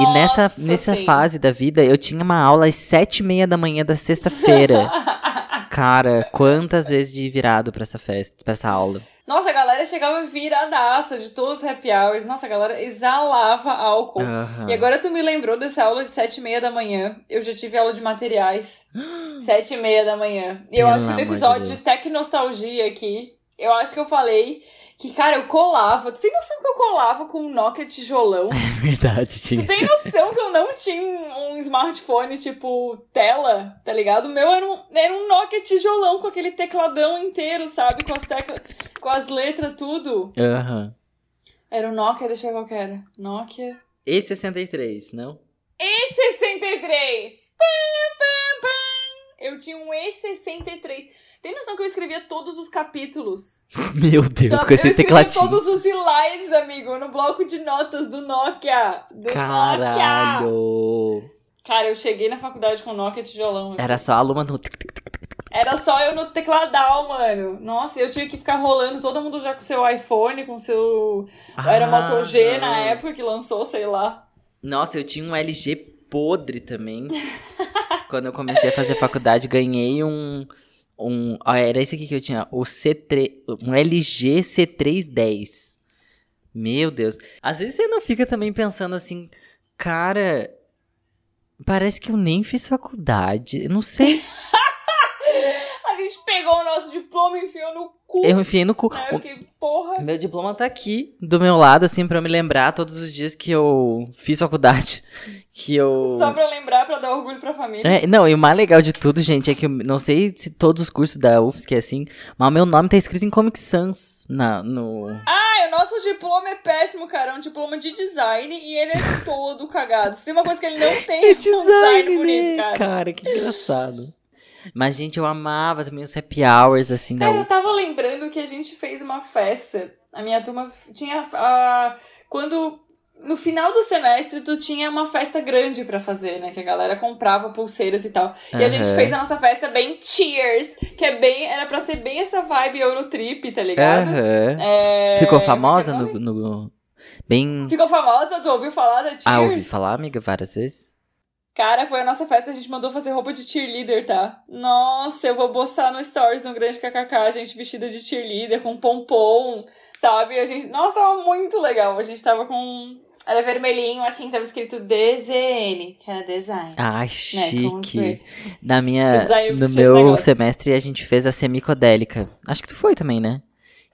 e nessa, Nossa, nessa sim. fase da vida, eu tinha uma aula às sete e meia da manhã da sexta-feira. cara, quantas vezes de virado pra essa festa, pra essa aula. Nossa, a galera chegava viradaça de todos os happy hours. Nossa, a galera exalava álcool. Aham. E agora tu me lembrou dessa aula de sete e meia da manhã. Eu já tive aula de materiais. sete e meia da manhã. E eu Pelo acho que no de episódio de, Deus. Tecnostalgia aqui, eu acho que eu falei que, cara, eu colava. Tu tem noção que eu colava com um Nokia tijolão? É verdade, Tu tinha. tem noção que eu não tinha um, um smartphone, tipo, tela, tá ligado? O meu era um, era um Nokia tijolão com aquele tecladão inteiro, sabe? Com as teclas, com as letras, tudo. Aham. Era um Nokia, deixa eu ver qual que era. Nokia. E63, não? E63! Pam, pam, pam. Eu tinha um E63. Tem noção que eu escrevia todos os capítulos? Meu Deus, Tá, com esse eu tecladinho. todos os slides, amigo, no bloco de notas do Nokia. Do Nokia. Caralho. Cara, eu cheguei na faculdade com Nokia tijolão. Era só a Luma no. Era só eu no tecladal, mano. Nossa, eu tinha que ficar rolando todo mundo já com seu iPhone, com seu. Era Moto G na Ah. época que lançou, sei lá. Nossa, eu tinha um LG podre também. Quando eu comecei a fazer faculdade, ganhei um. Um ah, era esse aqui que eu tinha. O C3. Um LG C310. Meu Deus. Às vezes você não fica também pensando assim, cara. Parece que eu nem fiz faculdade. Eu Não sei. A gente pegou o nosso diploma e enfiou no cu. Eu enfiei no cu. Né? O- Porque, porra. Meu diploma tá aqui do meu lado, assim, pra eu me lembrar todos os dias que eu fiz faculdade. Que eu. Só pra lembrar, pra dar orgulho pra família. É, não, e o mais legal de tudo, gente, é que eu não sei se todos os cursos da UFSC é assim, mas o meu nome tá escrito em Comic Sans na, no. Ah, o nosso diploma é péssimo, cara. É um diploma de design e ele é todo cagado. Se tem uma coisa que ele não tem, é um design bonito, cara. cara, que engraçado. Mas, gente, eu amava também os happy hours, assim, da Cara, eu tava lembrando que a gente fez uma festa. A minha turma tinha. ah, quando. No final do semestre, tu tinha uma festa grande pra fazer, né? Que a galera comprava pulseiras e tal. E a gente fez a nossa festa bem cheers, que é bem. Era pra ser bem essa vibe Eurotrip, tá ligado? Aham. É, Ficou é é famosa o no, no. Bem. Ficou famosa? Tu ouviu falar da Cheers? Ah, ouvi falar, amiga, várias vezes. Cara, foi a nossa festa, a gente mandou fazer roupa de cheerleader, tá? Nossa, eu vou postar no stories no Grande KKK, a gente vestida de cheerleader, com pompom, sabe? A gente... Nossa, tava muito legal. A gente tava com... Era vermelhinho, assim, tava escrito DZN, que era design. Ai, como chique. foi? Na minha, no meu semestre a gente fez a semicodélica. Acho que tu foi também, né?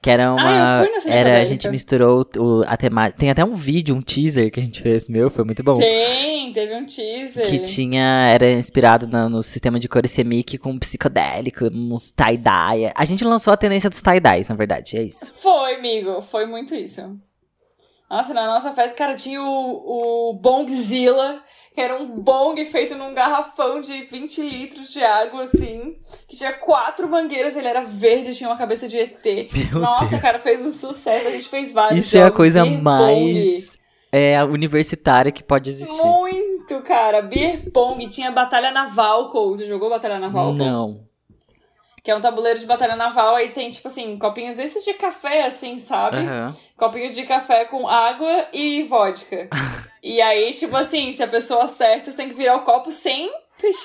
Que era uma. Ah, eu fui na era, a gente misturou o, a temática. Tem até um vídeo, um teaser que a gente fez, meu, foi muito bom. Tem, teve um teaser. Que tinha. Era inspirado na- no sistema de cores semic com psicodélico, uns tie-dye. A gente lançou a tendência dos tie-dyes, na verdade, é isso. Foi, amigo, foi muito isso. Nossa, na nossa festa, cara, tinha o, o Bongzilla, que era um bong feito num garrafão de 20 litros de água, assim, que tinha quatro mangueiras, ele era verde, tinha uma cabeça de ET. Meu Nossa, Deus. cara, fez um sucesso, a gente fez vários Isso é a coisa mais é, universitária que pode existir. Muito, cara, beer pong, tinha batalha naval, tu jogou batalha naval? Não. Que é um tabuleiro de batalha naval, aí tem, tipo assim, copinhos desses de café, assim, sabe? Aham. Copinho de café com água e vodka. e aí, tipo assim, se a pessoa acerta, tem que virar o copo sem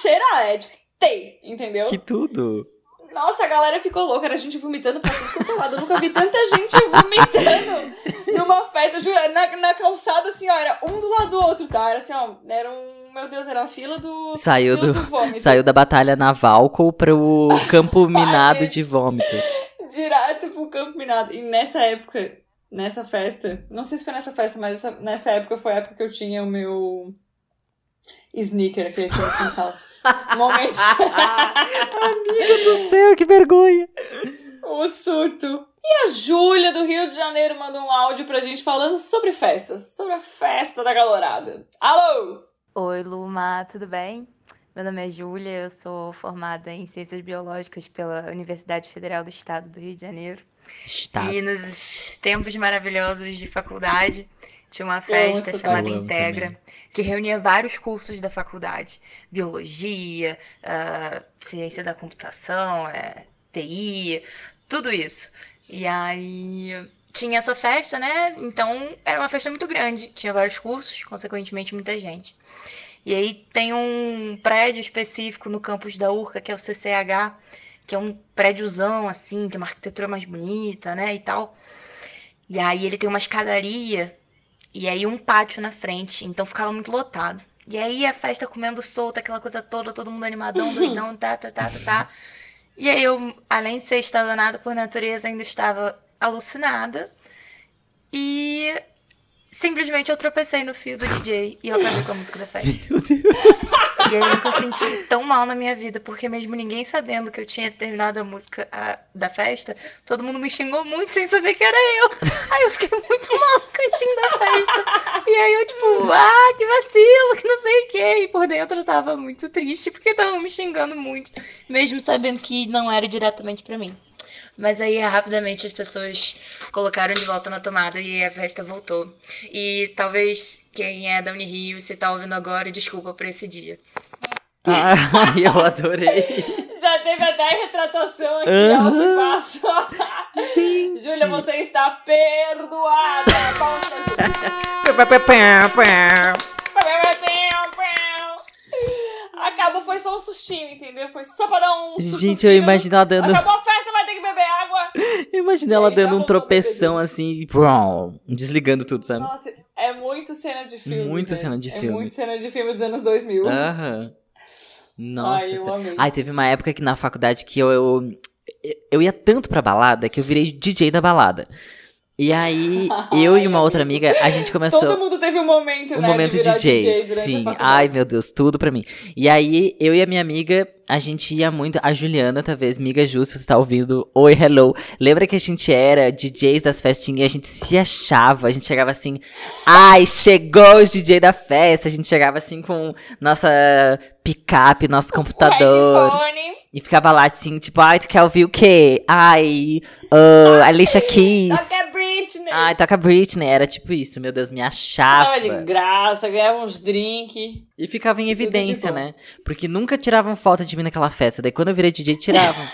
cheirar. É tipo, tem, entendeu? Que tudo. Nossa, a galera ficou louca, era gente vomitando pra tudo quanto é lado. Eu nunca vi tanta gente vomitando numa festa, juro, na, na calçada, assim, ó, era um do lado do outro, tá? Era assim, ó, era um, meu Deus, era a fila do... Saiu fila do- vômito. Saiu da batalha naval pro campo minado de vômito. direto pro campo minado. E nessa época, nessa festa, não sei se foi nessa festa, mas essa- nessa época foi a época que eu tinha o meu sneaker, aquele que eu com salto. Momentos. Amiga do céu, que vergonha. o surto. E a Júlia do Rio de Janeiro mandou um áudio pra gente falando sobre festas, sobre a festa da galorada. Alô! Oi, Luma, tudo bem? Meu nome é Júlia, eu sou formada em Ciências Biológicas pela Universidade Federal do Estado do Rio de Janeiro. Está. E nos tempos maravilhosos de faculdade, tinha uma festa essa chamada Integra, que reunia vários cursos da faculdade: biologia, ah, ciência da computação, eh, TI, tudo isso. E aí tinha essa festa, né? Então era uma festa muito grande, tinha vários cursos, consequentemente muita gente. E aí tem um prédio específico no campus da URCA, que é o CCH, que é um prédiozão assim, tem uma arquitetura mais bonita, né, e tal. E aí ele tem uma escadaria e aí um pátio na frente, então ficava muito lotado. E aí a festa comendo solta, aquela coisa toda, todo mundo animadão, doidão, tá, tá, tá, tá, tá. E aí eu, além de ser estabanada por natureza, ainda estava alucinada. E simplesmente eu tropecei no fio do DJ e eu acabei com a música da festa. Meu Deus. E aí eu nunca senti tão mal na minha vida, porque mesmo ninguém sabendo que eu tinha terminado a música a- da festa, todo mundo me xingou muito sem saber que era eu. Aí eu fiquei muito mal no cantinho da festa. E aí eu, tipo, ah, que vacilo, que não sei o quê. E por dentro eu tava muito triste, porque estavam me xingando muito, mesmo sabendo que não era diretamente pra mim. Mas aí rapidamente as pessoas colocaram de volta na tomada e a festa voltou. E talvez quem é da Unirio, se tá ouvindo agora, desculpa por esse dia. Ai, eu adorei. Já teve até retratação aqui, Aham. ao vivaço. Gente. Júlia, você está perdoada. Acabou, foi só um sustinho, entendeu? Foi só pra dar um susto Gente, eu imagino ela dando. Acabou a festa, vai ter que beber água. Eu imagino ela dando um tropeção assim e brum, desligando tudo, sabe? Nossa, é muito cena de filme. Muito velho. cena de É filme. muito cena de filme dos anos 2000. Aham. Nossa. Ai, eu amei. Ai, teve uma época que na faculdade que eu, eu, eu ia tanto pra balada que eu virei DJ da balada. E aí, eu e uma outra amiga, a gente começou. Todo mundo teve um momento, um né? momento de DJ. DJ Sim. Ai, meu Deus, tudo pra mim. E aí, eu e a minha amiga, a gente ia muito. A Juliana, talvez, amiga Ju, se você tá ouvindo. Oi, hello. Lembra que a gente era DJs das festinhas e a gente se achava? A gente chegava assim. Ai, chegou o DJ da festa. A gente chegava assim com nossa picape, nosso computador. Headphone. E ficava lá assim, tipo, ai, tu quer ouvir o quê? Ai, uh, Alicia Keys. Toca Britney. Ai, toca Britney. Era tipo isso, meu Deus, me achava. Tava de graça, ganhava uns drinks. E ficava em evidência, né? Porque nunca tiravam foto de mim naquela festa. Daí quando eu virei DJ, tiravam.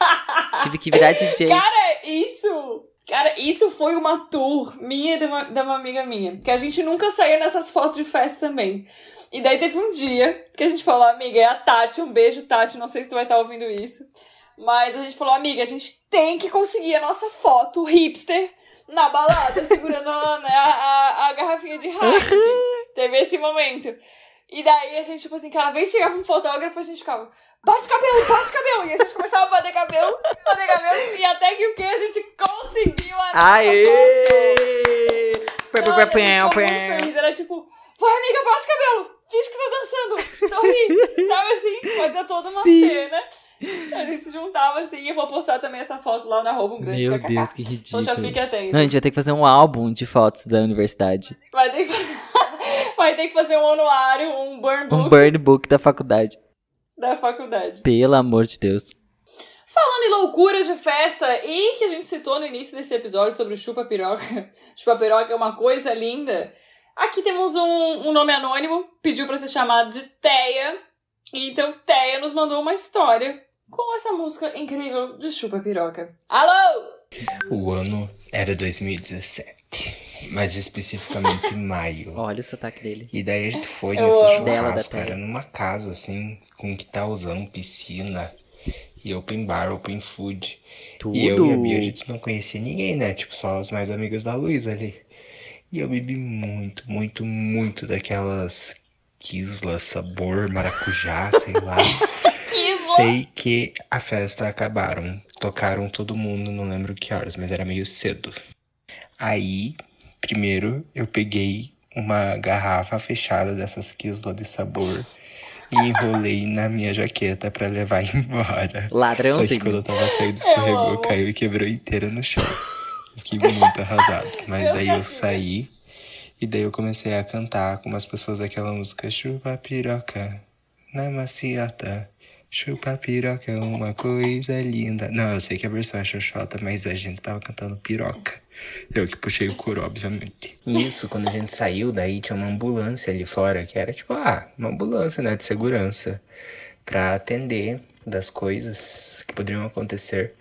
Tive que virar DJ. Cara, isso. Cara, isso foi uma tour minha e de uma, de uma amiga minha. Que a gente nunca saiu nessas fotos de festa também. E daí teve um dia que a gente falou, amiga, é a Tati, um beijo, Tati, não sei se tu vai estar ouvindo isso. Mas a gente falou, amiga, a gente tem que conseguir a nossa foto hipster na balada, segurando a, né, a, a- a garrafinha de Heineken. Teve esse momento. E daí a gente, tipo assim, cada vez chegava um fotógrafo, a gente ficava, bate cabelo, bate cabelo. E a gente começava a bater cabelo, bater cabelo. E até que o que? A gente conseguiu a Aê! Nossa, a gente feliz. Era tipo, vai amiga, bate cabelo. Finge que tá dançando. Sorri. Sabe assim? Fazia toda uma Sim. cena. A gente se juntava assim. E eu vou postar também essa foto lá na arroba um grande Meu kkk. Deus, que Então ridículo. já fique atento. Não, a gente vai ter que fazer um álbum de fotos da universidade. Vai ter que, vai ter que fazer um anuário, um burn book Um burn book da faculdade. da faculdade. Pelo amor de Deus. Falando em loucuras de festa, e que a gente citou no início desse episódio sobre o chupa piroca. chupa piroca é uma coisa linda. Aqui temos um, um nome anônimo, pediu pra ser chamado de Teia. Então Teia nos mandou uma história com essa música incrível de chupa piroca. Alô! O ano era 2017, mais especificamente maio. Olha o sotaque dele. E daí a gente foi Eu nesse amo. Churrasco, era numa casa assim, com quintalzão, piscina e open bar, open food. Tudo. E eu e a Bia, a gente não conhecia ninguém, né? Tipo, só os mais amigos da Luísa ali. E eu bebi muito, muito, muito daquelas quislas, sabor, maracujá, sei lá. Sei que a festa acabaram. Tocaram todo mundo, não lembro que horas, mas era meio cedo. Aí, primeiro, eu peguei uma garrafa fechada dessas quislas de sabor e enrolei na minha jaqueta pra levar embora. Só que Ladrãozinho. quando eu tava saindo, escorregou, caiu e quebrou inteira no chão. Fiquei muito arrasado. Mas daí eu saí e daí eu comecei a cantar com umas pessoas daquela música Chupa piroca na maciota. Chupa piroca é uma coisa linda. Não, eu sei que a versão é xoxota, mas a gente tava cantando piroca. Eu que puxei o coro, obviamente. Isso, quando a gente saiu, daí tinha uma ambulância ali fora, que era tipo, ah, uma ambulância, né, de segurança, pra atender das coisas que poderiam acontecer.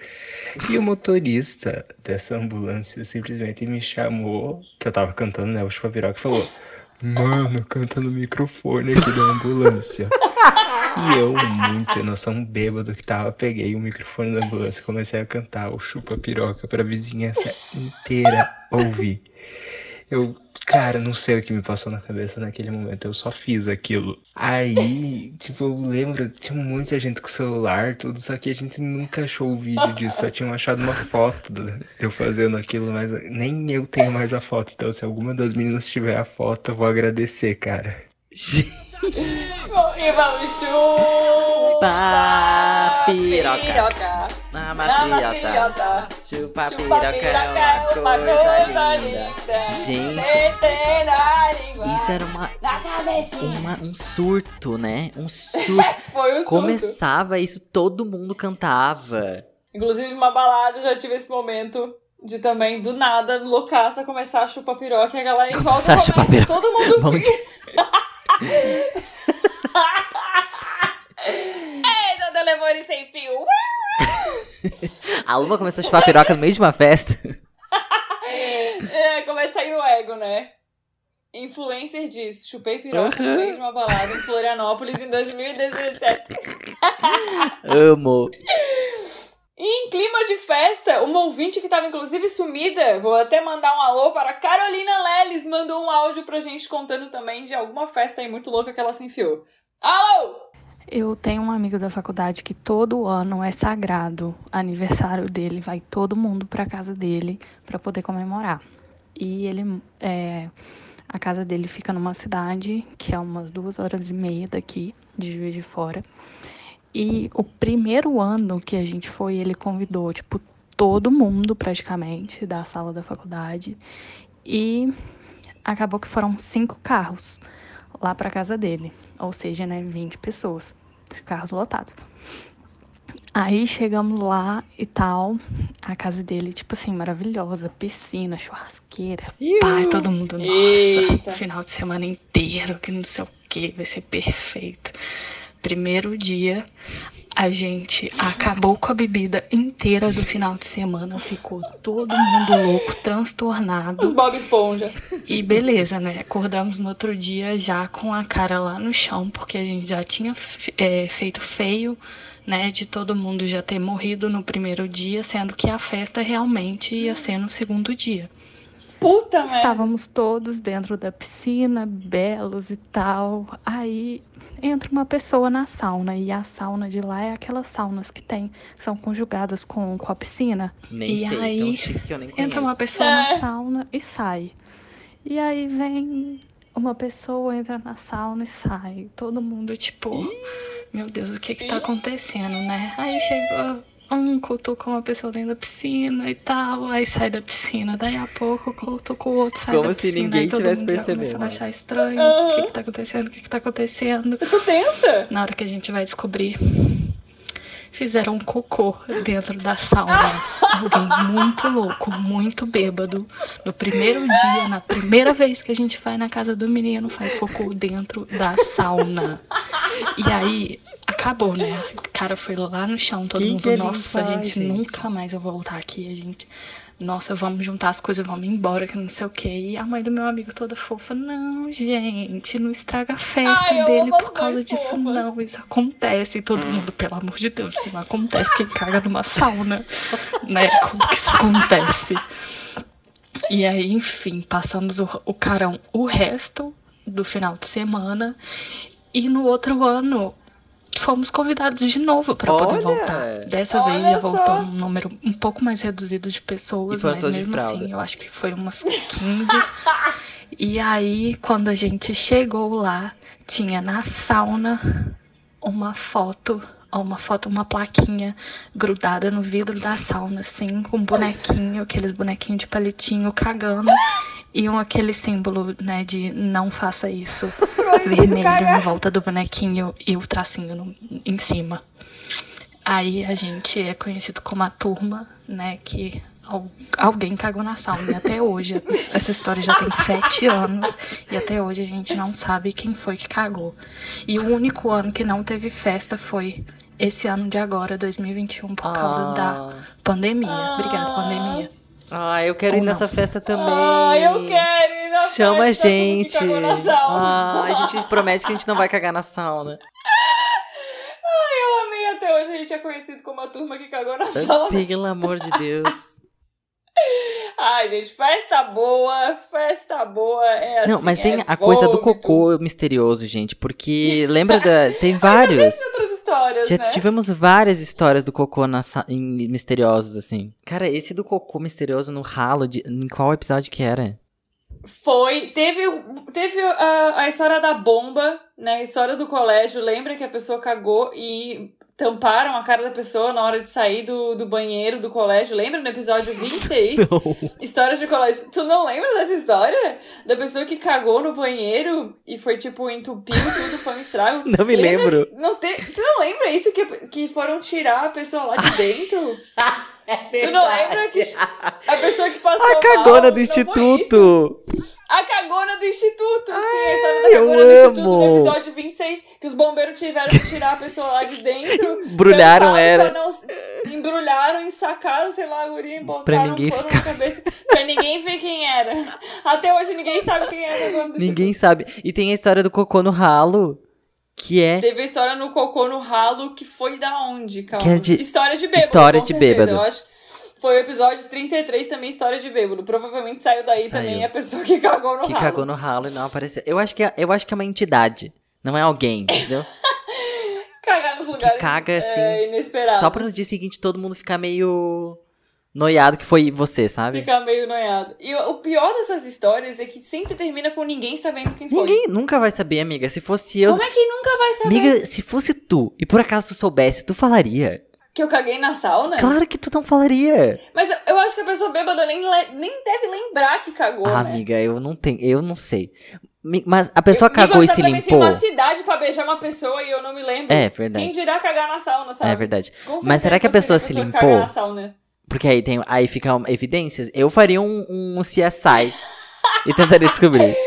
E o motorista dessa ambulância simplesmente me chamou, que eu tava cantando, né, o chupa piroca, e falou: Mano, canta no microfone aqui da ambulância. E eu, muito sem noção, bêbado que tava, peguei o microfone da ambulância comecei a cantar o chupa piroca pra vizinhança inteira ouvir. Eu, cara, não sei o que me passou na cabeça naquele momento, eu só fiz aquilo. Aí, tipo, eu lembro, tinha muita gente com celular, tudo, só que a gente nunca achou o vídeo disso, só tinham achado uma foto de eu fazendo aquilo, mas nem eu tenho mais a foto, então se alguma das meninas tiver a foto, eu vou agradecer, cara. E vamos chupa piroca. Na maciota. Chupa piroca é uma coisa linda. Gente, isso era uma, uma- um surto, né? Um surto. Foi um surto. Começava isso, todo mundo cantava. Inclusive, uma balada, eu já tive esse momento de também, do nada, loucaça, começar a chupar piroca e a galera em volta chupar começa, todo mundo dia. Eita, telefone sem fio. A Luma começou a chupar piroca no meio de uma festa. É, começa a ir o ego, né? Influencer diz, chupei piroca no meio de uma balada em Florianópolis em 2017. Amo. E em clima de festa, uma ouvinte que tava inclusive sumida, vou até mandar um alô para Carolina Leles, mandou um áudio pra gente contando também de alguma festa aí muito louca que ela se enfiou. Alô! Eu tenho um amigo da faculdade que todo ano é sagrado, aniversário dele, vai todo mundo para casa dele para poder comemorar. E ele, é, a casa dele fica numa cidade que é umas duas horas e meia daqui, de Juiz de Fora. E o primeiro ano que a gente foi, ele convidou, tipo, todo mundo praticamente da sala da faculdade. E acabou que foram cinco carros lá para casa dele, ou seja, né, 20 pessoas, carros lotados. Aí chegamos lá e tal, a casa dele, tipo assim, maravilhosa, piscina, churrasqueira, pai, todo mundo, nossa, Eita. final de semana inteiro, que não sei o que, vai ser perfeito. Primeiro dia, a gente acabou com a bebida inteira do final de semana, ficou todo mundo louco, transtornado. Os Bob Esponja. E beleza, né? Acordamos no outro dia já com a cara lá no chão, porque a gente já tinha é, feito feio, né? De todo mundo já ter morrido no primeiro dia, sendo que a festa realmente ia ser no segundo dia. Puta merda. Estávamos todos dentro da piscina, belos e tal. Aí entra uma pessoa na sauna, e a sauna de lá é aquelas saunas que tem, que são conjugadas com, com a piscina. Nem e sei, aí tão chique que eu nem conheço. entra uma pessoa É. na sauna e sai. E aí vem uma pessoa, entra na sauna e sai. Todo mundo, tipo, meu Deus, o que que tá acontecendo, né? Aí chegou um, cutuca uma pessoa dentro da piscina e tal, aí sai da piscina. Daí a pouco cutuca o outro, sai Como da se piscina. ninguém aí todo tivesse começando a achar estranho. O que que tá acontecendo? O que que tá acontecendo? Eu tô tensa. Na hora que a gente vai descobrir, fizeram um cocô dentro da sauna. Alguém muito louco, muito bêbado. No primeiro dia, na primeira vez que a gente vai na casa do menino, faz cocô dentro da sauna. E aí, acabou, né? O cara foi lá no chão, todo Que mundo, que nossa, faz, gente, gente?" nunca mais eu vou voltar aqui, a gente. Nossa, vamos juntar as coisas, vamos embora, que não sei o quê. E a mãe do meu amigo toda fofa, não, gente, não estraga a festa Ai, dele por causa disso, fofas. não. Isso acontece. E todo mundo, pelo amor de Deus, isso não acontece. Quem caga numa sauna, né? Como que isso acontece? E aí, enfim, passamos o, o carão o resto do final de semana. E no outro ano, fomos convidados de novo para poder voltar. Dessa Olha vez já só! voltou um número um pouco mais reduzido de E pessoas, mas mesmo assim, eu acho que foi umas 15. e aí, quando a gente chegou lá, tinha na sauna uma foto, uma foto, uma plaquinha grudada no vidro da sauna, assim, com um bonequinho, aqueles bonequinhos de palitinho cagando. E um, aquele símbolo, né, de não faça isso, vermelho em volta do bonequinho e o tracinho no- em cima. Aí a gente é conhecido como a turma, né, que al- alguém cagou na sauna. E até hoje, essa história já tem sete anos, e até hoje a gente não sabe quem foi que cagou. E o único ano que não teve festa foi esse ano de agora, 2021, por causa da pandemia. Obrigada, pandemia. Ah, eu quero Ou ir nessa não. festa também. Ah, eu quero ir na Chama a festa mundo que gente. cagou na sauna. Ah, a gente promete que a gente não vai cagar na sauna. Ai, eu amei até hoje. A gente é conhecido como a turma que cagou na sauna. Pelo amor de Deus. Ai, gente, festa boa, festa boa. É Não, assim, mas tem é a coisa do vômito. cocô misterioso, gente. Porque lembra da. Tem vários. Tem outras histórias, Já né? tivemos várias histórias do cocô na em misteriosos, assim. Cara, esse do cocô misterioso no ralo, de... em qual episódio que era? Foi. Teve, teve a, a história da bomba, né? A história do colégio. Lembra que a pessoa cagou e tamparam a cara da pessoa na hora de sair do, do banheiro do colégio? Lembra no episódio 26? Histórias de colégio. Tu não lembra dessa história? Da pessoa que cagou no banheiro e foi, tipo, entupiu tudo, foi um estrago. Não me Lembra lembro. que- Não te, tu não lembra isso? Que, que foram tirar a pessoa lá de dentro? tu não lembra que a pessoa que passou A mal, cagona do não foi instituto! a cagona do instituto, sim, a história da eu cagona do instituto amo. no episódio 26, que os bombeiros tiveram que tirar a pessoa lá de dentro. Embrulharam ela. não- embrulharam, ensacaram, sei lá, a guria, e botaram Pra ninguém um ficar- na cabeça. Pra ninguém ver quem era. Até hoje ninguém sabe quem era a cagona do Ninguém sabe. E tem a história do cocô no ralo, que é. Teve a história no cocô no ralo que foi da onde, calma. Que é de- História de bêbado. História de bêbado. Eu acho. Foi o episódio 33 também, história de bêbado. Provavelmente saiu daí Saiu. também a pessoa que cagou no Que ralo. cagou no ralo e não apareceu. Eu acho que é, eu acho que é uma entidade. Não é alguém, entendeu? cagar nos lugares caga, é, assim, inesperados. Só pra no dia seguinte todo mundo ficar meio noiado que foi você, sabe? Ficar meio noiado. E o pior dessas histórias é que sempre termina com ninguém sabendo quem foi. Ninguém nunca vai saber, amiga. Se fosse eu. Como é que nunca vai saber Amiga, se fosse tu e por acaso tu soubesse, tu falaria? que eu caguei na sauna? Claro que tu não falaria. Mas eu, eu acho que a pessoa bêbada nem, nem deve lembrar que cagou, ah, né? amiga, eu não tenho, eu não sei. Mas a pessoa Eu- cagou e eu se limpou. uma cidade pra beijar uma pessoa e eu não me lembro. É verdade. Quem dirá cagar na sauna, sabe? É verdade. Mas será que a pessoa eu se seria a limpou? Porque aí tem, aí ficam evidências. Eu faria um, um CSI e tentaria descobrir.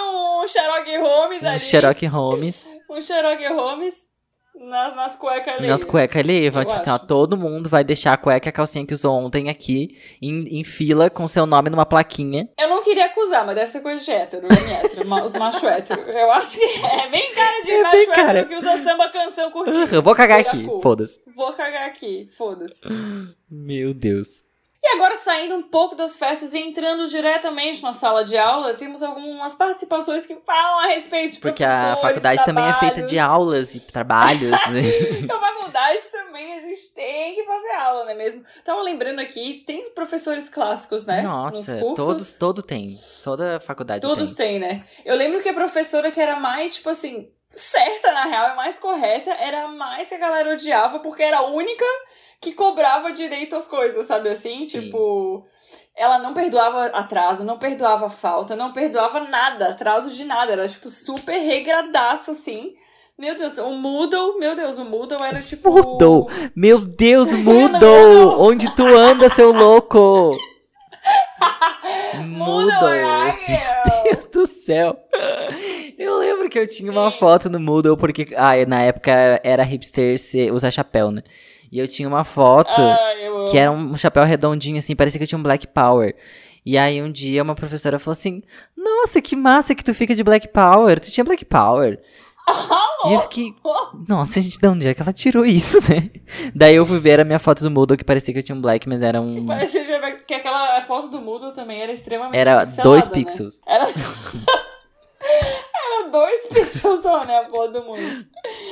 Um, um Sherlock Holmes Um ali. Sherlock Holmes Um Sherlock Holmes nas, nas cuecas ali. nas cuecas Eu tipo assim, ó, acho. todo mundo vai deixar a cueca e a calcinha que usou ontem aqui em, em fila com seu nome numa plaquinha. Eu não queria acusar, mas deve ser coisa de hétero, homem hétero, os machos hétero. Eu acho que é bem cara de É macho hétero cara. que usa samba canção curtindo. Eu vou cagar aqui, foda-se. Vou cagar aqui, foda-se. Meu Deus. E agora, saindo um pouco das festas e entrando diretamente na sala de aula, temos algumas participações que falam a respeito de Porque a faculdade também é feita de aulas e trabalhos. E a faculdade também a gente tem que fazer aula, não é mesmo? Tava lembrando aqui, tem professores clássicos, né? Nossa, todos, todo tem. Toda faculdade Todos tem. têm, né? Eu lembro que a professora que era mais, tipo assim, certa na real, e mais correta, era a mais que a galera odiava, porque era a única que cobrava direito às coisas, sabe assim? Sim. Tipo. Ela não perdoava atraso, não perdoava falta, não perdoava nada, atraso de nada. Era, tipo, super regradaça, assim. Meu Deus, o Moodle, meu Deus, o Moodle era tipo. Mudou! Meu Deus, mudou! Onde tu anda, seu louco? Moodle? Meu Deus do céu! Eu lembro que eu tinha uma foto no Moodle, porque ah, na época era hipster usar chapéu, né? E eu tinha uma foto amo. que era um chapéu redondinho, assim, parecia que eu tinha um Black Power. E aí um dia uma professora falou assim: Nossa, que massa que tu fica de Black Power. Tu tinha Black Power. E eu fiquei. Nossa, gente, de onde é que ela tirou isso, né? Daí eu fui ver a minha foto do Moodle, que parecia que eu tinha um Black, mas era um. Parecia já ver que aquela foto do Moodle também era extremamente Era dois né? pixels. Era... dois pixels só, né, a foto do Moodle.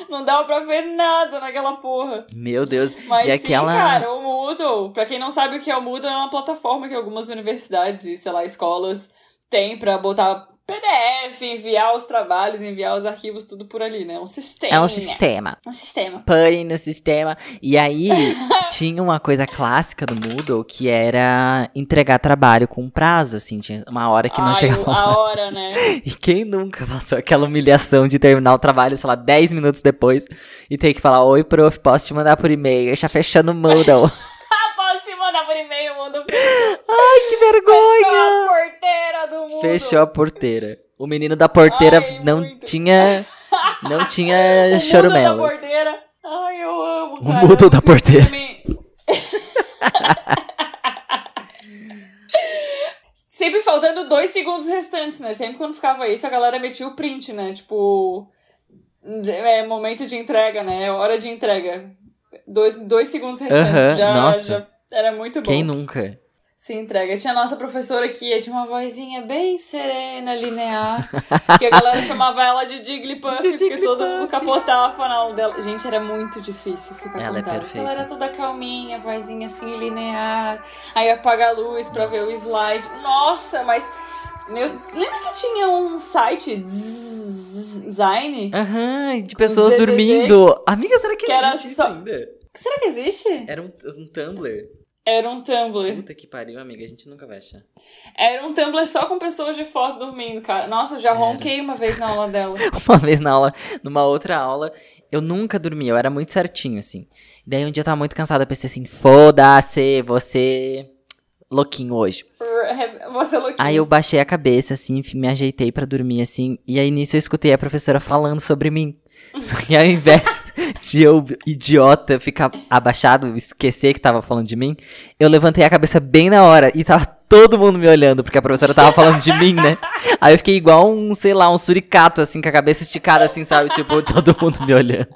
Não dava pra ver nada naquela porra. Meu Deus. Mas e sim, aquela. cara, o Moodle, pra quem não sabe o que é o Moodle, é uma plataforma que algumas universidades e, sei lá, escolas têm pra botar PDF, enviar os trabalhos, enviar os arquivos, tudo por ali, né? Um sistema. É um sistema. Um sistema. Putty no sistema. E aí, tinha uma coisa clássica do Moodle que era entregar trabalho com prazo, assim. Tinha uma hora que não Ai, chegava. o- a hora, né? E quem nunca passou aquela humilhação de terminar o trabalho, sei lá, 10 minutos depois e ter que falar: Oi, prof, posso te mandar por e-mail? Já fechando o Moodle. Ai, que Fechou vergonha! as porteiras do mundo. Fechou a porteira. O menino da porteira Ai, não muito. tinha. Não tinha o Moodle da porteira. Ai, eu amo, O cara. Moodle é da porteira. Sempre faltando dois segundos restantes, né? Sempre quando ficava isso, a galera metia o print, né? Tipo. É momento de entrega, né? É hora de entrega. Dois, dois segundos restantes. Já, nossa. já era muito bom. Quem nunca? se entrega. Tinha a nossa professora que tinha uma vozinha bem serena, linear, que a galera chamava ela de Jigglypuff, De porque todo mundo capotava na aula dela. Gente, era muito difícil ficar Ela é com ela. perfeita. Ela era toda calminha, vozinha assim, linear, aí apaga a luz pra ver o slide. Nossa, mas... Meu, lembra que tinha um site Zine? Aham, de pessoas ZZZ. dormindo. Amiga, será que, Que era existe isso só- ainda? Será que existe? Era um, um Tumblr. Era um Tumblr. Puta que pariu, amiga. A gente nunca vai achar. Era um Tumblr só com pessoas de foto dormindo, cara. Nossa, eu já Era. ronquei uma vez na aula dela. Uma vez na aula, numa outra aula, eu nunca dormia, eu era muito certinho, assim. Daí um dia eu tava muito cansada, eu pensei assim, foda-se, você louquinho hoje. Você é louquinho. Aí eu baixei a cabeça, assim, me ajeitei pra dormir, assim, e aí nisso eu escutei a professora falando sobre mim. Só que ao invés de eu, idiota, ficar abaixado, esquecer que tava falando de mim, eu levantei a cabeça bem na hora e tava todo mundo me olhando, porque a professora tava falando de mim, né? Aí eu fiquei igual um, sei lá, um suricato, assim, com a cabeça esticada, assim, sabe? Tipo, todo mundo me olhando.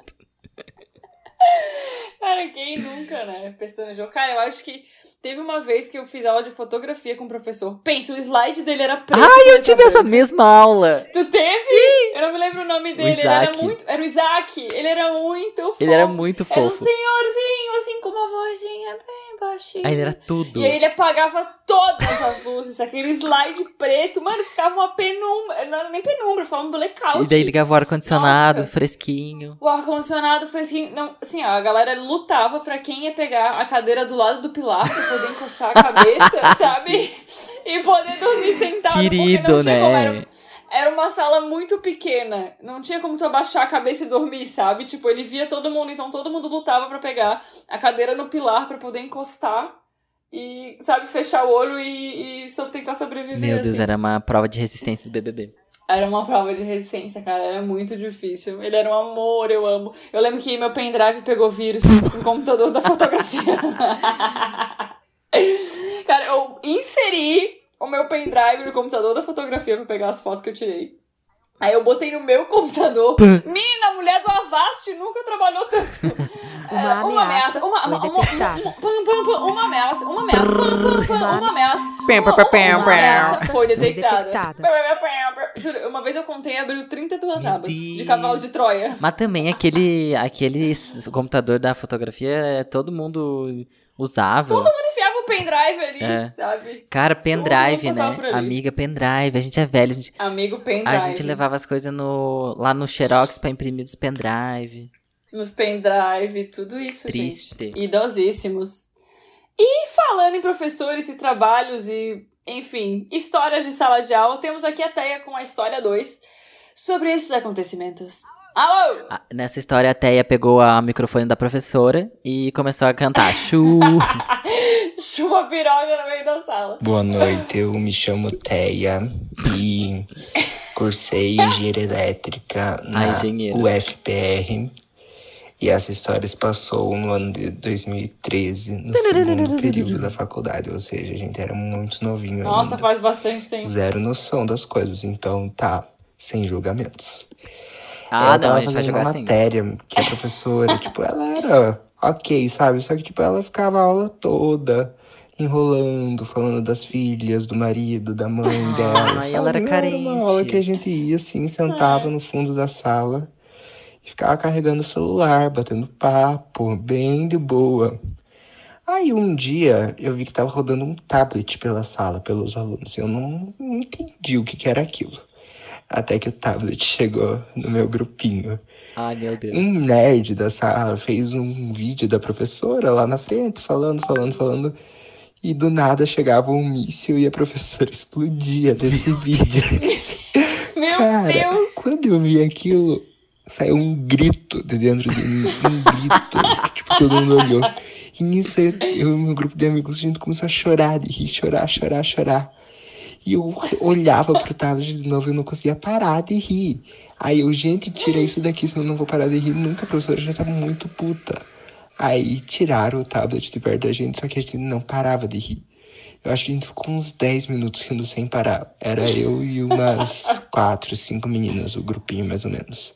Cara, quem nunca, né? Pestanejo. Cara, eu acho que teve uma vez que eu fiz aula de fotografia com o professor. Pensa, o slide dele era preto. Ai, eu preto tive essa mesma aula. Tu teve? Eu não me lembro o nome dele. Ele era muito. Era o Isaac. Ele era muito fofo. Ele era muito Era um fofo. senhorzinho, assim, com uma vozinha bem baixinha. Aí ele era tudo. E aí ele apagava todas as luzes, aquele slide preto. Mano, ficava uma penumbra. Não era nem penumbra, ficava um blackout. E daí ligava o ar-condicionado, fresquinho. O ar-condicionado fresquinho. Não, assim, ó, a galera lutava pra quem ia pegar a cadeira do lado do pilar poder encostar a cabeça, sabe? E poder dormir sentado. porque Querido, não tinha como, né? era, era uma sala muito pequena. Não tinha como tu abaixar a cabeça e dormir, sabe? Tipo, ele via todo mundo, então todo mundo lutava pra pegar a cadeira no pilar pra poder encostar. E, sabe, fechar o olho e, e sobre tentar sobreviver. Meu Deus, assim. era uma prova de resistência do BBB. Era uma prova de resistência, cara. Era muito difícil. Ele era um amor, eu amo. Eu lembro que meu pendrive pegou vírus no computador da fotografia. cara, eu inseri o meu pendrive no computador da fotografia pra pegar as fotos que eu tirei. Aí eu botei no meu computador. Menina, a mulher do Avast nunca trabalhou tanto. É, Uma ameaça uma, foi uma, uma, uma, uma ameaça, uma ameaça, uma ameaça. Uma ameaça foi detectada. Juro, uma vez eu contei e abriu 32 Meu abas de cavalo de Troia. Mas também aquele, aquele computador da fotografia, é, todo mundo usava. Todo mundo pendrive ali, É. sabe? Cara, pendrive, né? Amiga, pendrive. A gente é velho. A gente, Amigo pendrive. a gente levava as coisas no, lá no Xerox pra imprimir dos pendrive. Nos pendrive, tudo isso, Triste. gente. Idosíssimos. E falando em professores e trabalhos e, enfim, histórias de sala de aula, temos aqui a Teia com a história 2 sobre esses acontecimentos. Alô! Nessa história, a Teia pegou a microfone da professora e começou a cantar. Chu! Chuva piroga no meio da sala. Boa noite, eu me chamo Teia e cursei engenharia elétrica Ah, na. UFPR. E essa história se passou no ano de 2013, no segundo período da faculdade. Ou seja, a gente era muito novinho Nossa, ainda. faz bastante tempo. Zero noção das coisas, então tá, sem julgamentos. Ah, ela não, tava a gente vai fazendo jogar uma assim. matéria que a professora, tipo, ela era ok, sabe? Só que, tipo, ela ficava a aula toda enrolando, falando das filhas, do marido, da mãe dela. Ai, ela era Não Era uma aula carente. que a gente ia, assim, sentava no fundo da sala e ficava carregando o celular, batendo papo, bem de boa. Aí um dia eu vi que tava rodando um tablet pela sala, pelos alunos. Eu não, não entendi o que, que era aquilo. Até que o tablet chegou no meu grupinho. Ai, meu Deus. Um nerd da sala fez um vídeo da professora lá na frente, falando, falando, falando. E do nada chegava um míssil e a professora explodia desse vídeo. Meu Cara, Deus! quando eu vi aquilo, saiu um grito de dentro de mim. Um grito. que, tipo, todo mundo olhou. E nisso eu, eu e meu grupo de amigos, a gente começou a chorar de rir, chorar, chorar, chorar. E eu olhava pro tablet de novo e eu não conseguia parar de rir. Aí eu, gente, tira isso daqui, senão eu não vou parar de rir nunca. A professora já tava muito puta. Aí tiraram o tablet de perto da gente, só que a gente não parava de rir. Eu acho que a gente ficou uns 10 minutos rindo sem parar. Era eu e umas quatro, cinco meninas, o grupinho mais ou menos.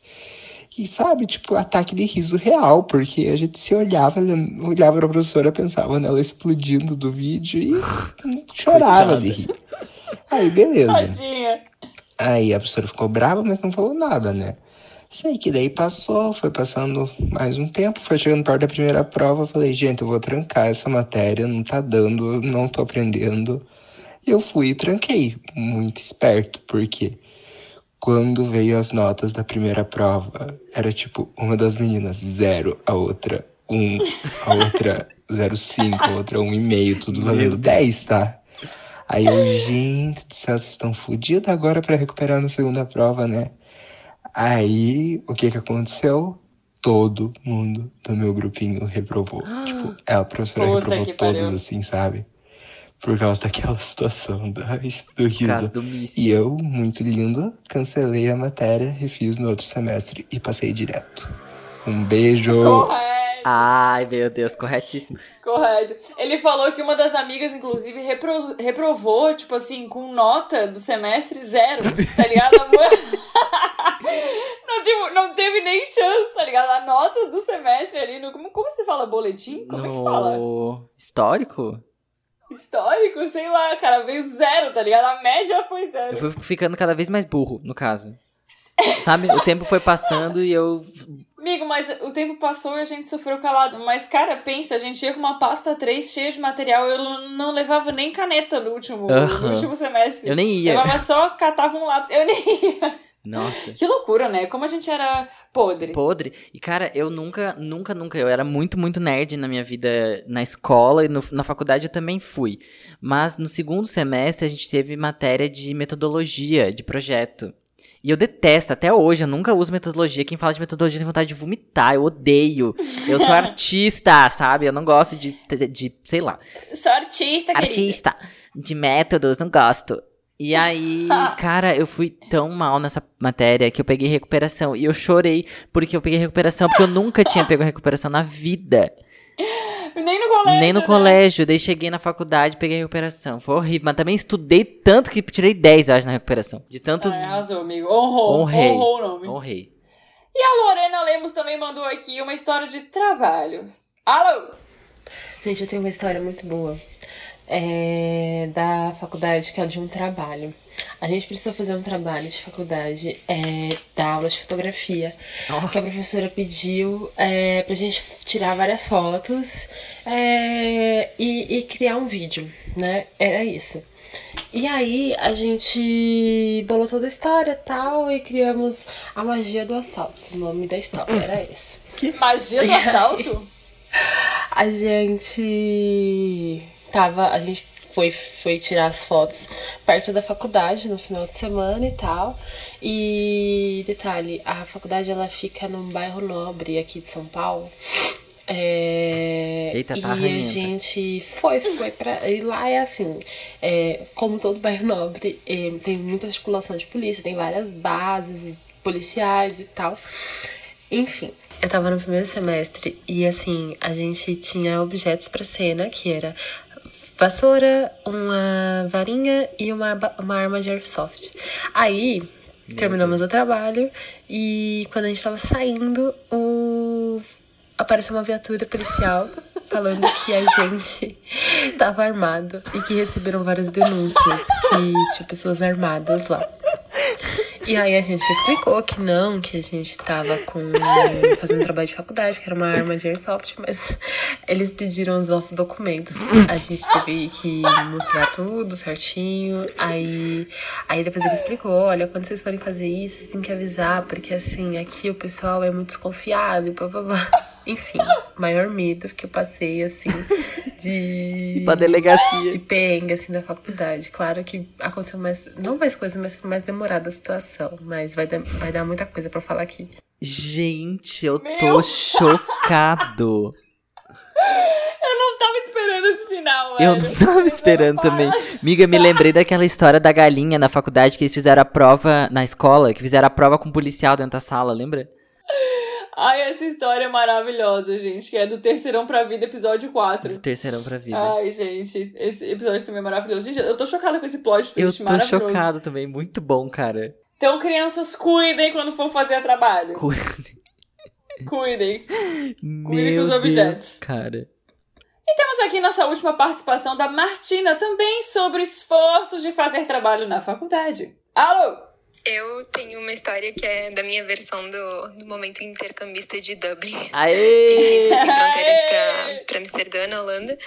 E sabe, tipo, ataque de riso real, porque a gente se olhava, olhava pra professora, pensava nela explodindo do vídeo e chorava Coitada. de rir. Aí, beleza. Tadinha. Aí a professora ficou brava, mas não falou nada, né? Sei que daí passou, foi passando mais um tempo, foi chegando perto da primeira prova, falei, gente, eu vou trancar essa matéria, não tá dando, não tô aprendendo. E eu fui e tranquei, muito esperto, porque quando veio as notas da primeira prova, era tipo, uma das meninas, zero, a outra, um, a outra, zero cinco, a outra, um e meio, tudo valendo 10, tá? Aí eu, gente do céu, vocês estão fodidos agora pra recuperar na segunda prova, né? Aí, o que que aconteceu? Todo mundo do meu grupinho reprovou. tipo, a professora Puta reprovou todos, pariu. assim, sabe? Por causa daquela situação da, do Por riso. causa do. E eu, muito lindo, cancelei a matéria, refiz no outro semestre e passei direto. Um beijo! Correto, Ai, meu Deus, corretíssimo. correto. Ele falou que uma das amigas, inclusive, repro- reprovou, tipo assim, com nota do semestre zero, tá ligado? Não, tipo, não teve nem chance, tá ligado? A nota do semestre ali no. Como, como se fala? Boletim? Como é que fala? No histórico, Histórico, sei lá, cara, veio zero, tá ligado? A média foi zero. eu fui ficando cada vez mais burro, no caso. Sabe? O tempo foi passando e eu. Amigo, mas o tempo passou e a gente sofreu calado. Mas, cara, pensa, a gente ia com uma pasta 3 cheia de material. Eu não- levava nem caneta no último, no Aham. último semestre. Eu nem ia. Levava só, catava um lápis. Eu nem ia. Nossa. Que loucura, né? Como a gente era podre. Podre. E, cara, eu nunca, nunca, nunca. Eu era muito, muito nerd na minha vida na escola e no- na faculdade eu também fui. Mas no segundo semestre a gente teve matéria de metodologia, de projeto. E eu detesto, até hoje, eu nunca uso metodologia. Quem fala de metodologia tem vontade de vomitar, eu odeio. Eu sou artista, sabe? Eu não gosto de, de, de sei lá, Sou artista, querida. artista, de métodos, não gosto. E aí, cara, eu fui tão mal nessa matéria que eu peguei recuperação. E eu chorei porque eu peguei recuperação, porque eu nunca tinha pego recuperação na vida. Nem no colégio. Nem no né? colégio. Daí cheguei na faculdade, peguei recuperação. Foi horrível. Mas também estudei tanto que tirei 10, eu acho, na recuperação. De tanto. Ai, arrasou, amigo. Honrou. Honrei. Honrou o nome. Honrei. E a Lorena Lemos também mandou aqui uma história de trabalhos. Alô? Gente, eu tenho uma história muito boa. É, da faculdade, que é de um trabalho. A gente precisou fazer um trabalho de faculdade é, da aula de fotografia. Que a professora pediu é, pra gente tirar várias fotos é, e, e criar um vídeo, né? Era isso. E aí a gente bolou toda a história e tal e criamos a magia do assalto. O nome da história era esse. Magia do E aí- assalto? A gente tava, a gente foi, foi tirar as fotos perto da faculdade no final de semana e tal. E detalhe, a faculdade ela fica num bairro nobre aqui de São Paulo. É, Eita, e tá a arranhenta. gente foi, foi pra. E lá é assim, é, como todo bairro nobre, é, tem muita circulação de polícia, tem várias bases policiais e tal. Enfim, eu tava no primeiro semestre e assim, a gente tinha objetos pra cena, que era vassoura, uma varinha e uma, uma arma de airsoft. Aí, terminamos o trabalho e quando a gente tava saindo, o... apareceu uma viatura policial falando que a gente tava armado e que receberam várias denúncias que tinha pessoas armadas lá. E aí a gente explicou que não, que a gente tava com fazendo trabalho de faculdade, que era uma arma de airsoft, mas eles pediram os nossos documentos. A gente teve que mostrar tudo certinho. Aí, aí depois ele explicou, olha, quando vocês forem fazer isso, vocês têm que avisar, porque assim, aqui o pessoal é muito desconfiado e blá. Enfim, maior medo que eu passei, assim, de. Pra delegacia. De perrengue, assim, da faculdade. Claro que aconteceu mais. Não mais coisa, mas foi mais demorada a situação. Mas vai, dar- vai dar muita coisa pra falar aqui. Gente, eu Meu. tô chocado. Eu não tava esperando esse final, Eu velho. não tava esperando também. Miga, me lembrei daquela história da galinha na faculdade que eles fizeram a prova na escola, que fizeram a prova com um policial dentro da sala, lembra? Ai, essa história é maravilhosa, gente. Que é do Terceirão pra Vida, episódio 4. Do terceirão pra vida. Ai, gente, esse episódio também é maravilhoso. Gente, eu tô chocada com esse plot eu twist tô maravilhoso. chocado também, muito bom, cara. Então, crianças, cuidem quando for fazer trabalho. Cuidem. Cuidem. Meu os Deus, objetos. cara. E temos aqui nossa última participação da Martina, também sobre esforços de fazer trabalho na faculdade. Alô? Eu tenho uma história que é da minha versão do, do momento intercambista de Dublin. Aê! Pesquisa sem fronteiras pra, pra Amsterdã, na Holanda.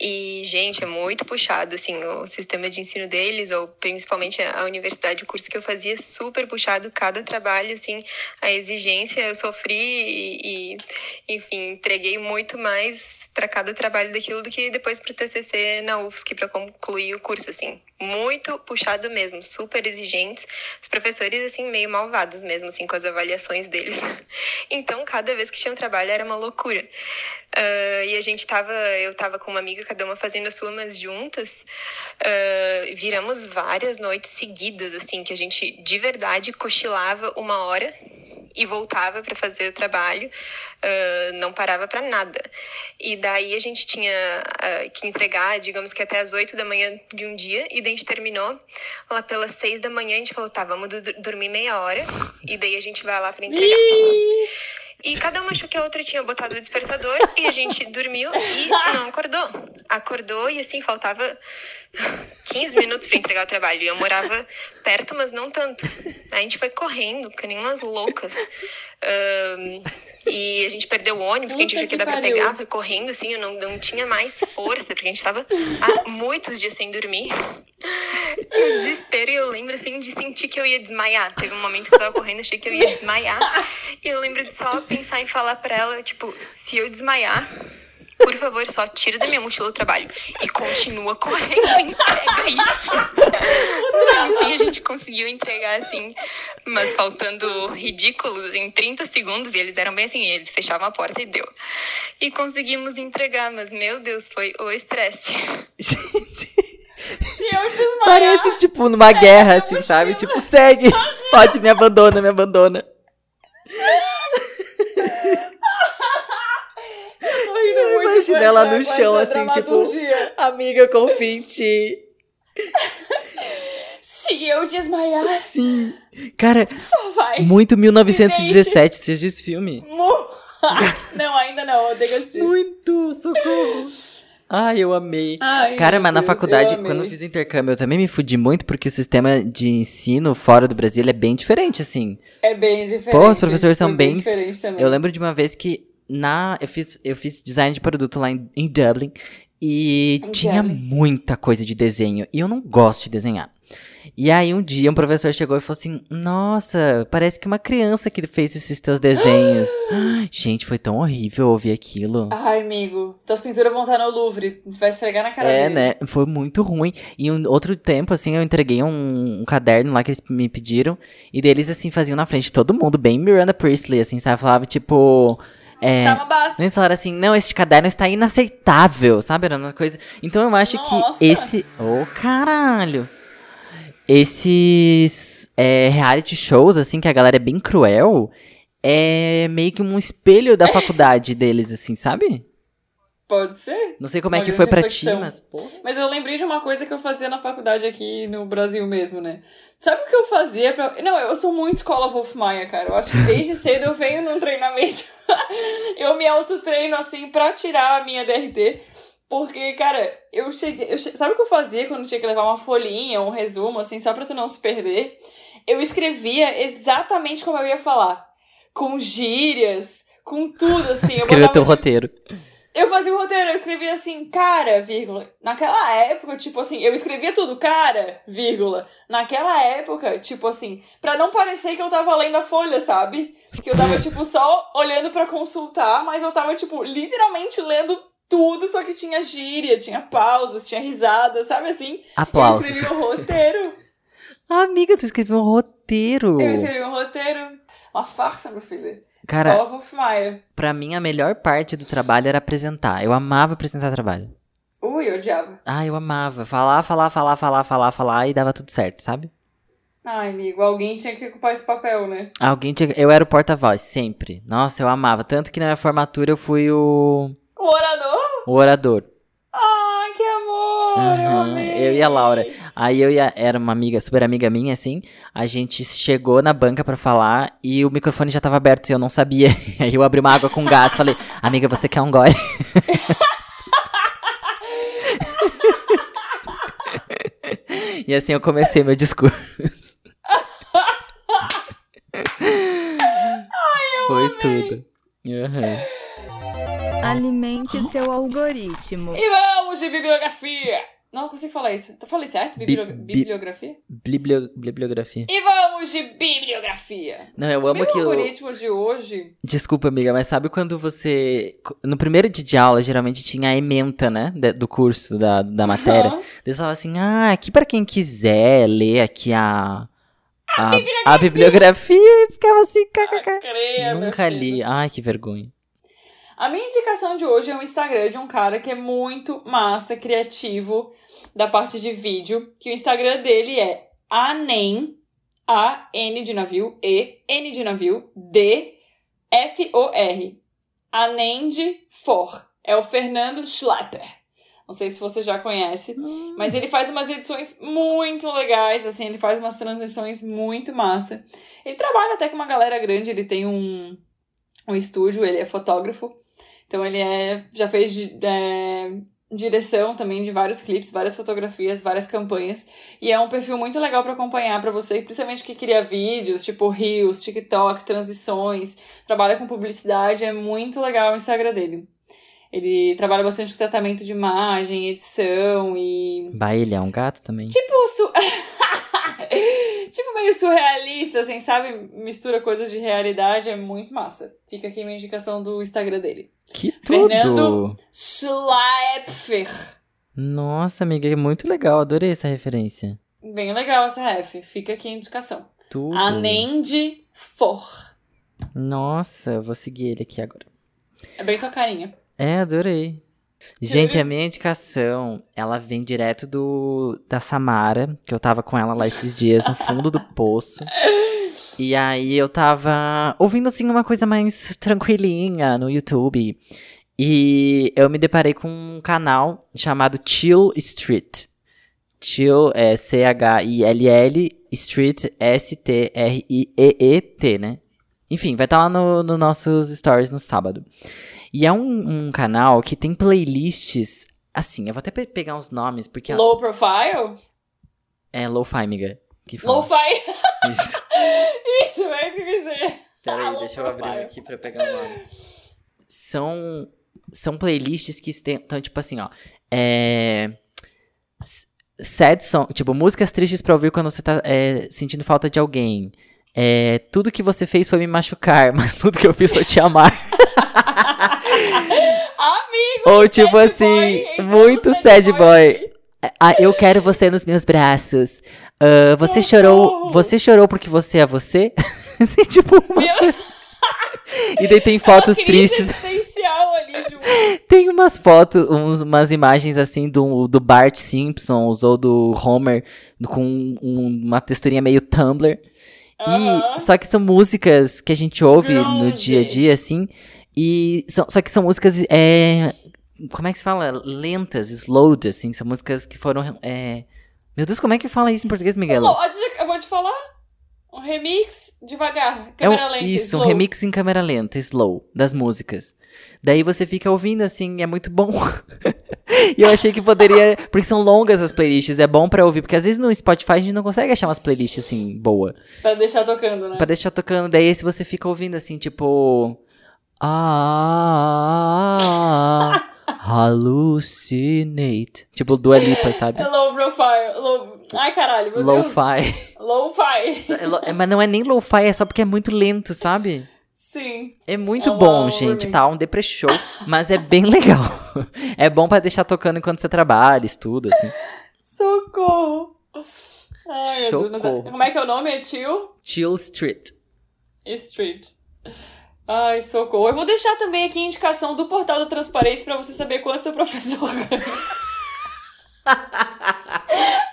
E, gente, é muito puxado, assim, o sistema de ensino deles, ou principalmente a a universidade, o curso que eu fazia, super puxado. Cada trabalho, assim, a exigência, eu sofri e, e, enfim, entreguei muito mais para cada trabalho daquilo do que depois pro TCC na UFSC para concluir o curso, assim. Muito puxado mesmo, super exigentes. Os professores, assim, meio malvados mesmo, assim, com as avaliações deles. Então, cada vez que tinha um trabalho era uma loucura. Ah, e a gente tava, eu tava com uma amiga, cada uma fazendo a sua, mas juntas, ah, viramos várias noites seguidas, assim, que a gente de verdade cochilava uma hora e voltava para fazer o trabalho, ah, não parava para nada. E daí a gente tinha ah, que entregar, digamos que até as 8 da manhã de um dia, e daí a gente terminou lá pelas 6 da manhã, a gente falou, tá, vamos dormir meia hora, e daí a gente vai lá para entregar. E cada uma achou que a outra tinha botado o despertador e a gente dormiu e não acordou. Acordou e assim faltava 15 minutos pra entregar o trabalho. E eu morava perto, mas não tanto. A gente foi correndo, que nem umas loucas. Ahn, e a gente perdeu o ônibus, que a gente achou que que dar pra pegar, foi correndo, assim, eu não, não tinha mais força, porque a gente tava há muitos dias sem dormir. No desespero, e eu lembro, assim, de sentir que eu ia desmaiar. Teve um momento que eu tava correndo, achei que eu ia desmaiar. E eu lembro de só pensar em falar pra ela, tipo, se eu desmaiar, por favor, só tira da minha mochila o trabalho. E continua correndo, entrega isso. Enfim, a gente conseguiu entregar, assim, mas faltando ridículos em 30 segundos. E eles eram bem assim, eles fechavam a porta e deu. E conseguimos entregar, mas, meu Deus, foi o estresse. Se eu desmaiar. Parece, tipo, numa guerra, assim, sabe? Tipo, segue. Pode, me abandona, me abandona. Eu tô rindo muito Imagina com ela essa- no chão, assim, tipo, amiga, confia em ti. Se eu desmaiar, Sim. Cara, só vai. muito 1917, você esse filme? Mu- não, ainda não, eu tenho que assistir. Muito, socorro. Ai, eu amei. Ai, Cara, mas na Deus, faculdade, eu quando eu fiz o intercâmbio, eu também me fudi muito, porque o sistema de ensino fora do Brasil é bem diferente, assim. É bem diferente. Pô, os professores são bem. também. Eu lembro de uma vez que na eu fiz, eu fiz design de produto lá em, em Dublin e Em tinha Dublin. muita coisa de desenho e eu não gosto de desenhar. E aí um dia um professor chegou e falou assim: "Nossa, parece que uma criança que fez esses teus desenhos". Gente, foi tão horrível ouvir aquilo. Ai, amigo, tuas pinturas vão estar no Louvre. Vai esfregar na cara É, dele. né? Foi muito ruim. E um outro tempo, assim, eu entreguei um, um caderno lá que eles me pediram. E deles, assim, faziam na frente de todo mundo, bem Miranda Priestley, assim, sabe? Falava, tipo. É, Tá uma assim, não, esse caderno está inaceitável, sabe? Era uma coisa. Então eu acho Nossa. que esse. Ô, caralho! Esses é, reality shows, assim, que a galera é bem cruel, é meio que um espelho da faculdade deles, assim, sabe? Pode ser. Não sei como é Uma que foi pra ti, mas, porra. Mas eu lembrei de uma coisa que eu fazia na faculdade aqui no Brasil mesmo, né? Sabe o que eu fazia pra... Não, eu sou muito escola Wolf Maia, cara. Eu acho que desde cedo eu venho num treinamento. eu me autotreino, assim, pra tirar a minha DRT. Porque, cara, eu cheguei... Eu che... Sabe o que eu fazia quando tinha que levar uma folhinha, um resumo, assim, só pra tu não se perder? Eu escrevia exatamente como eu ia falar. Com gírias, com tudo, assim. Eu Escreveu teu tipo, roteiro. Eu fazia o roteiro, eu escrevia assim, cara, vírgula. Naquela época, tipo assim, eu escrevia tudo, cara, vírgula. Naquela época, tipo assim, pra não parecer que eu tava lendo a folha, sabe? Que eu tava, tipo, só olhando pra consultar, mas eu tava, tipo, literalmente lendo tudo, só que tinha gíria, tinha pausas, tinha risada, sabe assim? Aplausos. Eu escrevi um roteiro. Amiga, tu escreveu um roteiro. Eu escrevi um roteiro. Uma farsa, meu filho. Cara-. Pra mim, a melhor parte do trabalho era apresentar. Eu amava apresentar trabalho. Ui, eu odiava. Ah, eu amava. Falar, falar, falar, falar, falar, falar e dava tudo certo, sabe? Ai, amigo, alguém tinha que ocupar esse papel, né? Alguém tinha... Eu era o porta-voz, sempre. Nossa, eu amava. Tanto que na minha formatura eu fui o, O orador? o orador. Ai, amor! Eu amei. e a Laura. Aí eu e a, era uma amiga, super amiga minha, assim. A gente chegou na banca pra falar e o microfone já tava aberto e eu não sabia. Aí eu abri uma água com gás falei, amiga, você quer um gole? e assim eu comecei meu discurso. Foi tudo. Aham. Alimente seu algoritmo. E vamos de bibliografia! Não consigo falar isso. Eu falei certo? Biblio- Bi- bi- bibliografia? Biblio- bibliografia. E vamos de bibliografia! Não, eu amo Meu que eu... algoritmo de hoje. Desculpa, amiga, mas sabe quando você. No primeiro dia de aula, geralmente tinha a ementa, né? Do curso, da, da matéria. Aham. Eles falavam assim: ah, aqui pra quem quiser ler aqui a. A, a bibliografia e ficava assim, kkk. Creia, meu Nunca li. Ai, que vergonha. A minha indicação de hoje é um Instagram de um cara que é muito massa, criativo, da parte de vídeo. Que o Instagram dele é anem, A-N de navio, E, N de navio, D, F-O-R. Anend For. É o Fernando Schlepper. Não sei se você já conhece, mas ele faz umas edições muito legais, assim, ele faz umas transições muito massa. Ele trabalha até com uma galera grande, ele tem um um estúdio, ele é fotógrafo. Então ele é, já fez é, direção também de vários clipes, várias fotografias, várias campanhas. E é um perfil muito legal pra acompanhar pra você, principalmente que cria vídeos, tipo Reels, TikTok, transições, trabalha com publicidade, é muito legal o Instagram dele. Ele trabalha bastante com tratamento de imagem, edição e Bah, ele é um gato também. Tipo, su... tipo meio surrealista, assim, sabe? Mistura coisas de realidade, é muito massa. Fica aqui minha indicação do Instagram dele. Que tudo! Fernando Schleipfer. Nossa, amiga, é muito legal. Adorei essa referência. Bem legal essa ref. Fica aqui a indicação. Tudo. Anende For. Nossa, eu vou seguir ele aqui agora. É bem tua carinha. É, adorei. Gente, a minha indicação, ela vem direto do da Samara, que eu tava com ela lá esses dias, no fundo do poço. E aí eu tava ouvindo assim uma coisa mais tranquilinha no YouTube. E eu me deparei com um canal chamado Chill Street. Chill é C-H-I-L-L, Street S-T-R-I-E-E-T, né? Enfim, vai estar lá no, no nossos stories no sábado. E é um, um canal que tem playlists. Assim, eu vou até pe- pegar uns nomes, porque. é- Low profile? É lo-fi, amiga. Lo-fi. Isso. Isso, é isso que eu quis dizer. Peraí, Low deixa eu abrir aqui pra pegar o nome. São, são playlists que estão, tipo assim, ó. É. Sad song, tipo, músicas tristes pra ouvir quando você tá é, sentindo falta de alguém. É, tudo que você fez foi me machucar, mas tudo que eu fiz foi te amar. Amigo! Ou tipo assim, muito sad boy. Ah, eu quero você nos meus braços. Ah, você chorou, você chorou porque você é você? tipo, umas coisas- E daí tem fotos tristes. ali. Tem umas fotos, uns- umas imagens assim do, do Bart Simpsons ou do Homer com um- uma texturinha meio Tumblr. E só que são músicas que a gente ouve no dia a dia, assim. E são, só que são músicas. É, como é que se fala? Lentas, slowed, assim. São músicas que foram. é, Meu Deus, como é que fala isso em português, Miguel? Não, eu vou te falar. Um remix devagar. É um- Câmera lenta. isso, um slow. remix em câmera lenta, slow, das músicas. Daí você fica ouvindo, assim, é muito bom. e eu achei que poderia. Porque são longas as playlists, é bom pra ouvir. Porque às vezes no Spotify a gente não consegue achar umas playlists, assim, boa. Pra deixar tocando, né? Pra deixar tocando. Daí se você fica ouvindo, assim, tipo. Ah. Hallucinate. Tipo Dua Lipa, sabe? É low profile. Low... Ai, caralho, meu Deus. Lo-fi. Low-fi. É lo- é, Mas não é nem lo-fi, é só porque é muito lento, sabe? Sim. É muito É bom, gente. remix. Tá um depresshow, mas é bem legal. É bom pra deixar tocando enquanto você trabalha, estuda, assim. Socorro. Ai, mas é- Socorro. Como é que é o nome? É Tio? Chill Street. Street. Ai, socorro. Eu vou deixar também aqui a indicação do portal da transparência pra você saber quanto seu professor ganha.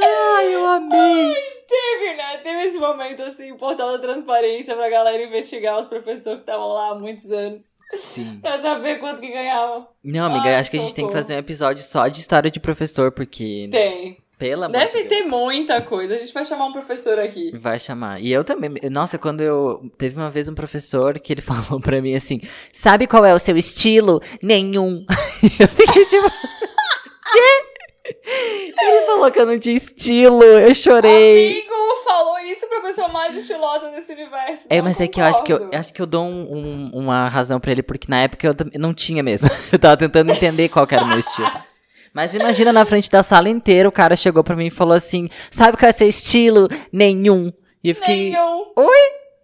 Ai, eu amei. Teve, né? Teve esse momento assim, portal da transparência pra galera investigar os professores que estavam lá há muitos anos. Sim. Pra saber quanto que ganhavam. Não, amiga, Ai, acho que a gente tem que fazer um episódio só de história de professor, porque. Tem. Pelo amor Deve de ter muita coisa. A gente vai chamar um professor aqui. Vai chamar. E eu também. Nossa, quando eu. Teve uma vez um professor que ele falou pra mim assim: Sabe qual é o seu estilo? Nenhum. eu fiquei tipo. Quê? Ele falou que eu não tinha estilo. Eu chorei. Amigo, falou isso pra pessoa mais estilosa desse universo. É, mas é que eu acho que eu, concordo. acho que eu dou um- um- uma razão pra ele, porque na época eu não tinha mesmo. Eu tava tentando entender qual que era o meu estilo. Mas imagina na frente da sala inteira, o cara chegou pra mim e falou assim: Sabe qual é seu estilo? Nenhum. E eu fiquei. Nenhum. Oi?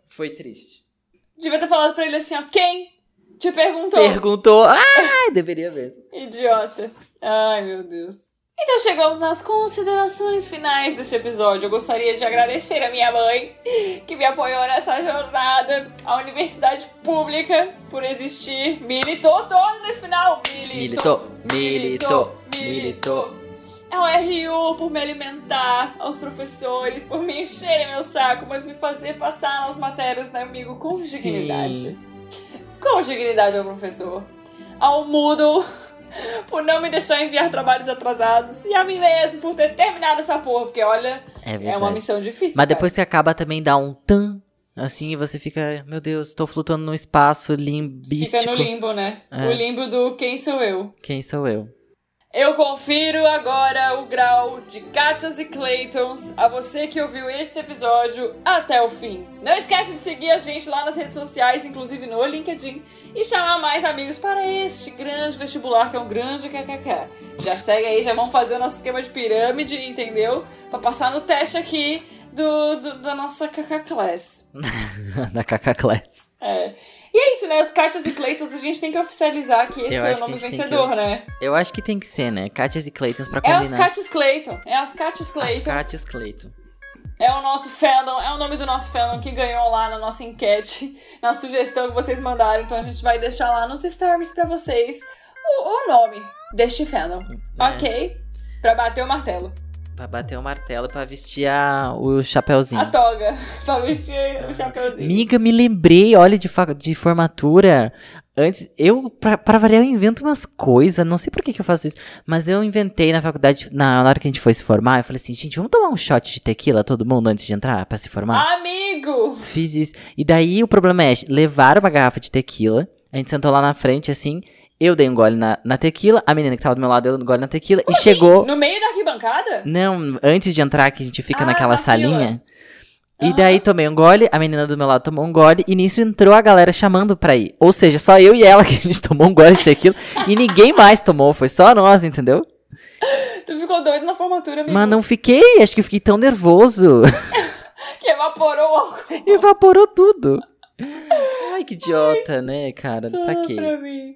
Foi triste. Devia ter falado pra ele assim, ó. Quem te perguntou? Perguntou. Ah, deveria mesmo. Idiota. Ai, meu Deus. Então chegamos nas considerações finais deste episódio. Eu gostaria de agradecer a minha mãe, que me apoiou nessa jornada, a universidade pública por existir, militou todo nesse final. Militou, militou, militou. É o RU por me alimentar, aos professores por me encherem meu saco, mas me fazer passar nas matérias, né, amigo, com dignidade. Com dignidade ao professor. Ao Moodle por não me deixar enviar trabalhos atrasados. E a mim mesmo por ter terminado essa porra, porque olha, É é, uma missão difícil. Mas cara. depois que acaba também dá um tan. Assim, e você fica, meu Deus, tô flutuando num espaço limbístico. Fica no limbo, né? É. O limbo do quem sou eu. Quem sou eu? Eu confiro agora o grau de Gachas e Claytons a você que ouviu esse episódio até o fim. Não esquece de seguir a gente lá nas redes sociais, inclusive no LinkedIn, e chamar mais amigos para este grande vestibular que é um grande kkk. Já segue aí, já vamos fazer o nosso esquema de pirâmide, entendeu? Pra passar no teste aqui do, do- da nossa KK Class. da Kaka Class. É. E é isso, né? Os Gachas e Claytons, a gente tem que oficializar que esse Eu foi o nome vencedor, que- né? Eu acho que tem que ser, né? Katias e Claytons pra É os combinar. Catius Clayton. É as Catius As Clayton. Katias Clayton. É o nosso fandom, é o nome do nosso fandom que ganhou lá na nossa enquete, na sugestão que vocês mandaram. Então a gente vai deixar lá nos stories pra vocês o, o nome deste fandom. É. Ok? Pra bater o martelo. Pra bater o martelo, pra vestir a, o chapéuzinho. A toga. pra vestir o chapeuzinho. Miga, me lembrei, olha, de, fa- de formatura. Antes, eu, pra, pra variar, eu invento umas coisas, não sei por que, que eu faço isso, mas eu inventei na faculdade, na, na hora que a gente foi se formar, eu falei assim, gente, vamos tomar um shot de tequila, todo mundo, antes de entrar, pra se formar? Amigo! Fiz isso. E daí o problema é, levar uma garrafa de tequila, a gente sentou lá na frente, assim, eu dei um gole na, na tequila, a menina que tava do meu lado deu um gole na tequila, e chegou... No meio da arquibancada? Não, antes de entrar, que a gente fica Ah, naquela na fila. salinha. E daí tomei um gole, a menina do meu lado tomou um gole, e nisso entrou a galera chamando pra ir. Ou seja, só eu e ela que a gente tomou um gole de tequila, e ninguém mais tomou, foi só nós, entendeu? Tu ficou doido na formatura, amigo. Mas não fiquei, acho que eu fiquei tão nervoso. Que evaporou o álcool. Evaporou tudo. Ai, que idiota, né, cara? Pra Ah, quê? pra mim.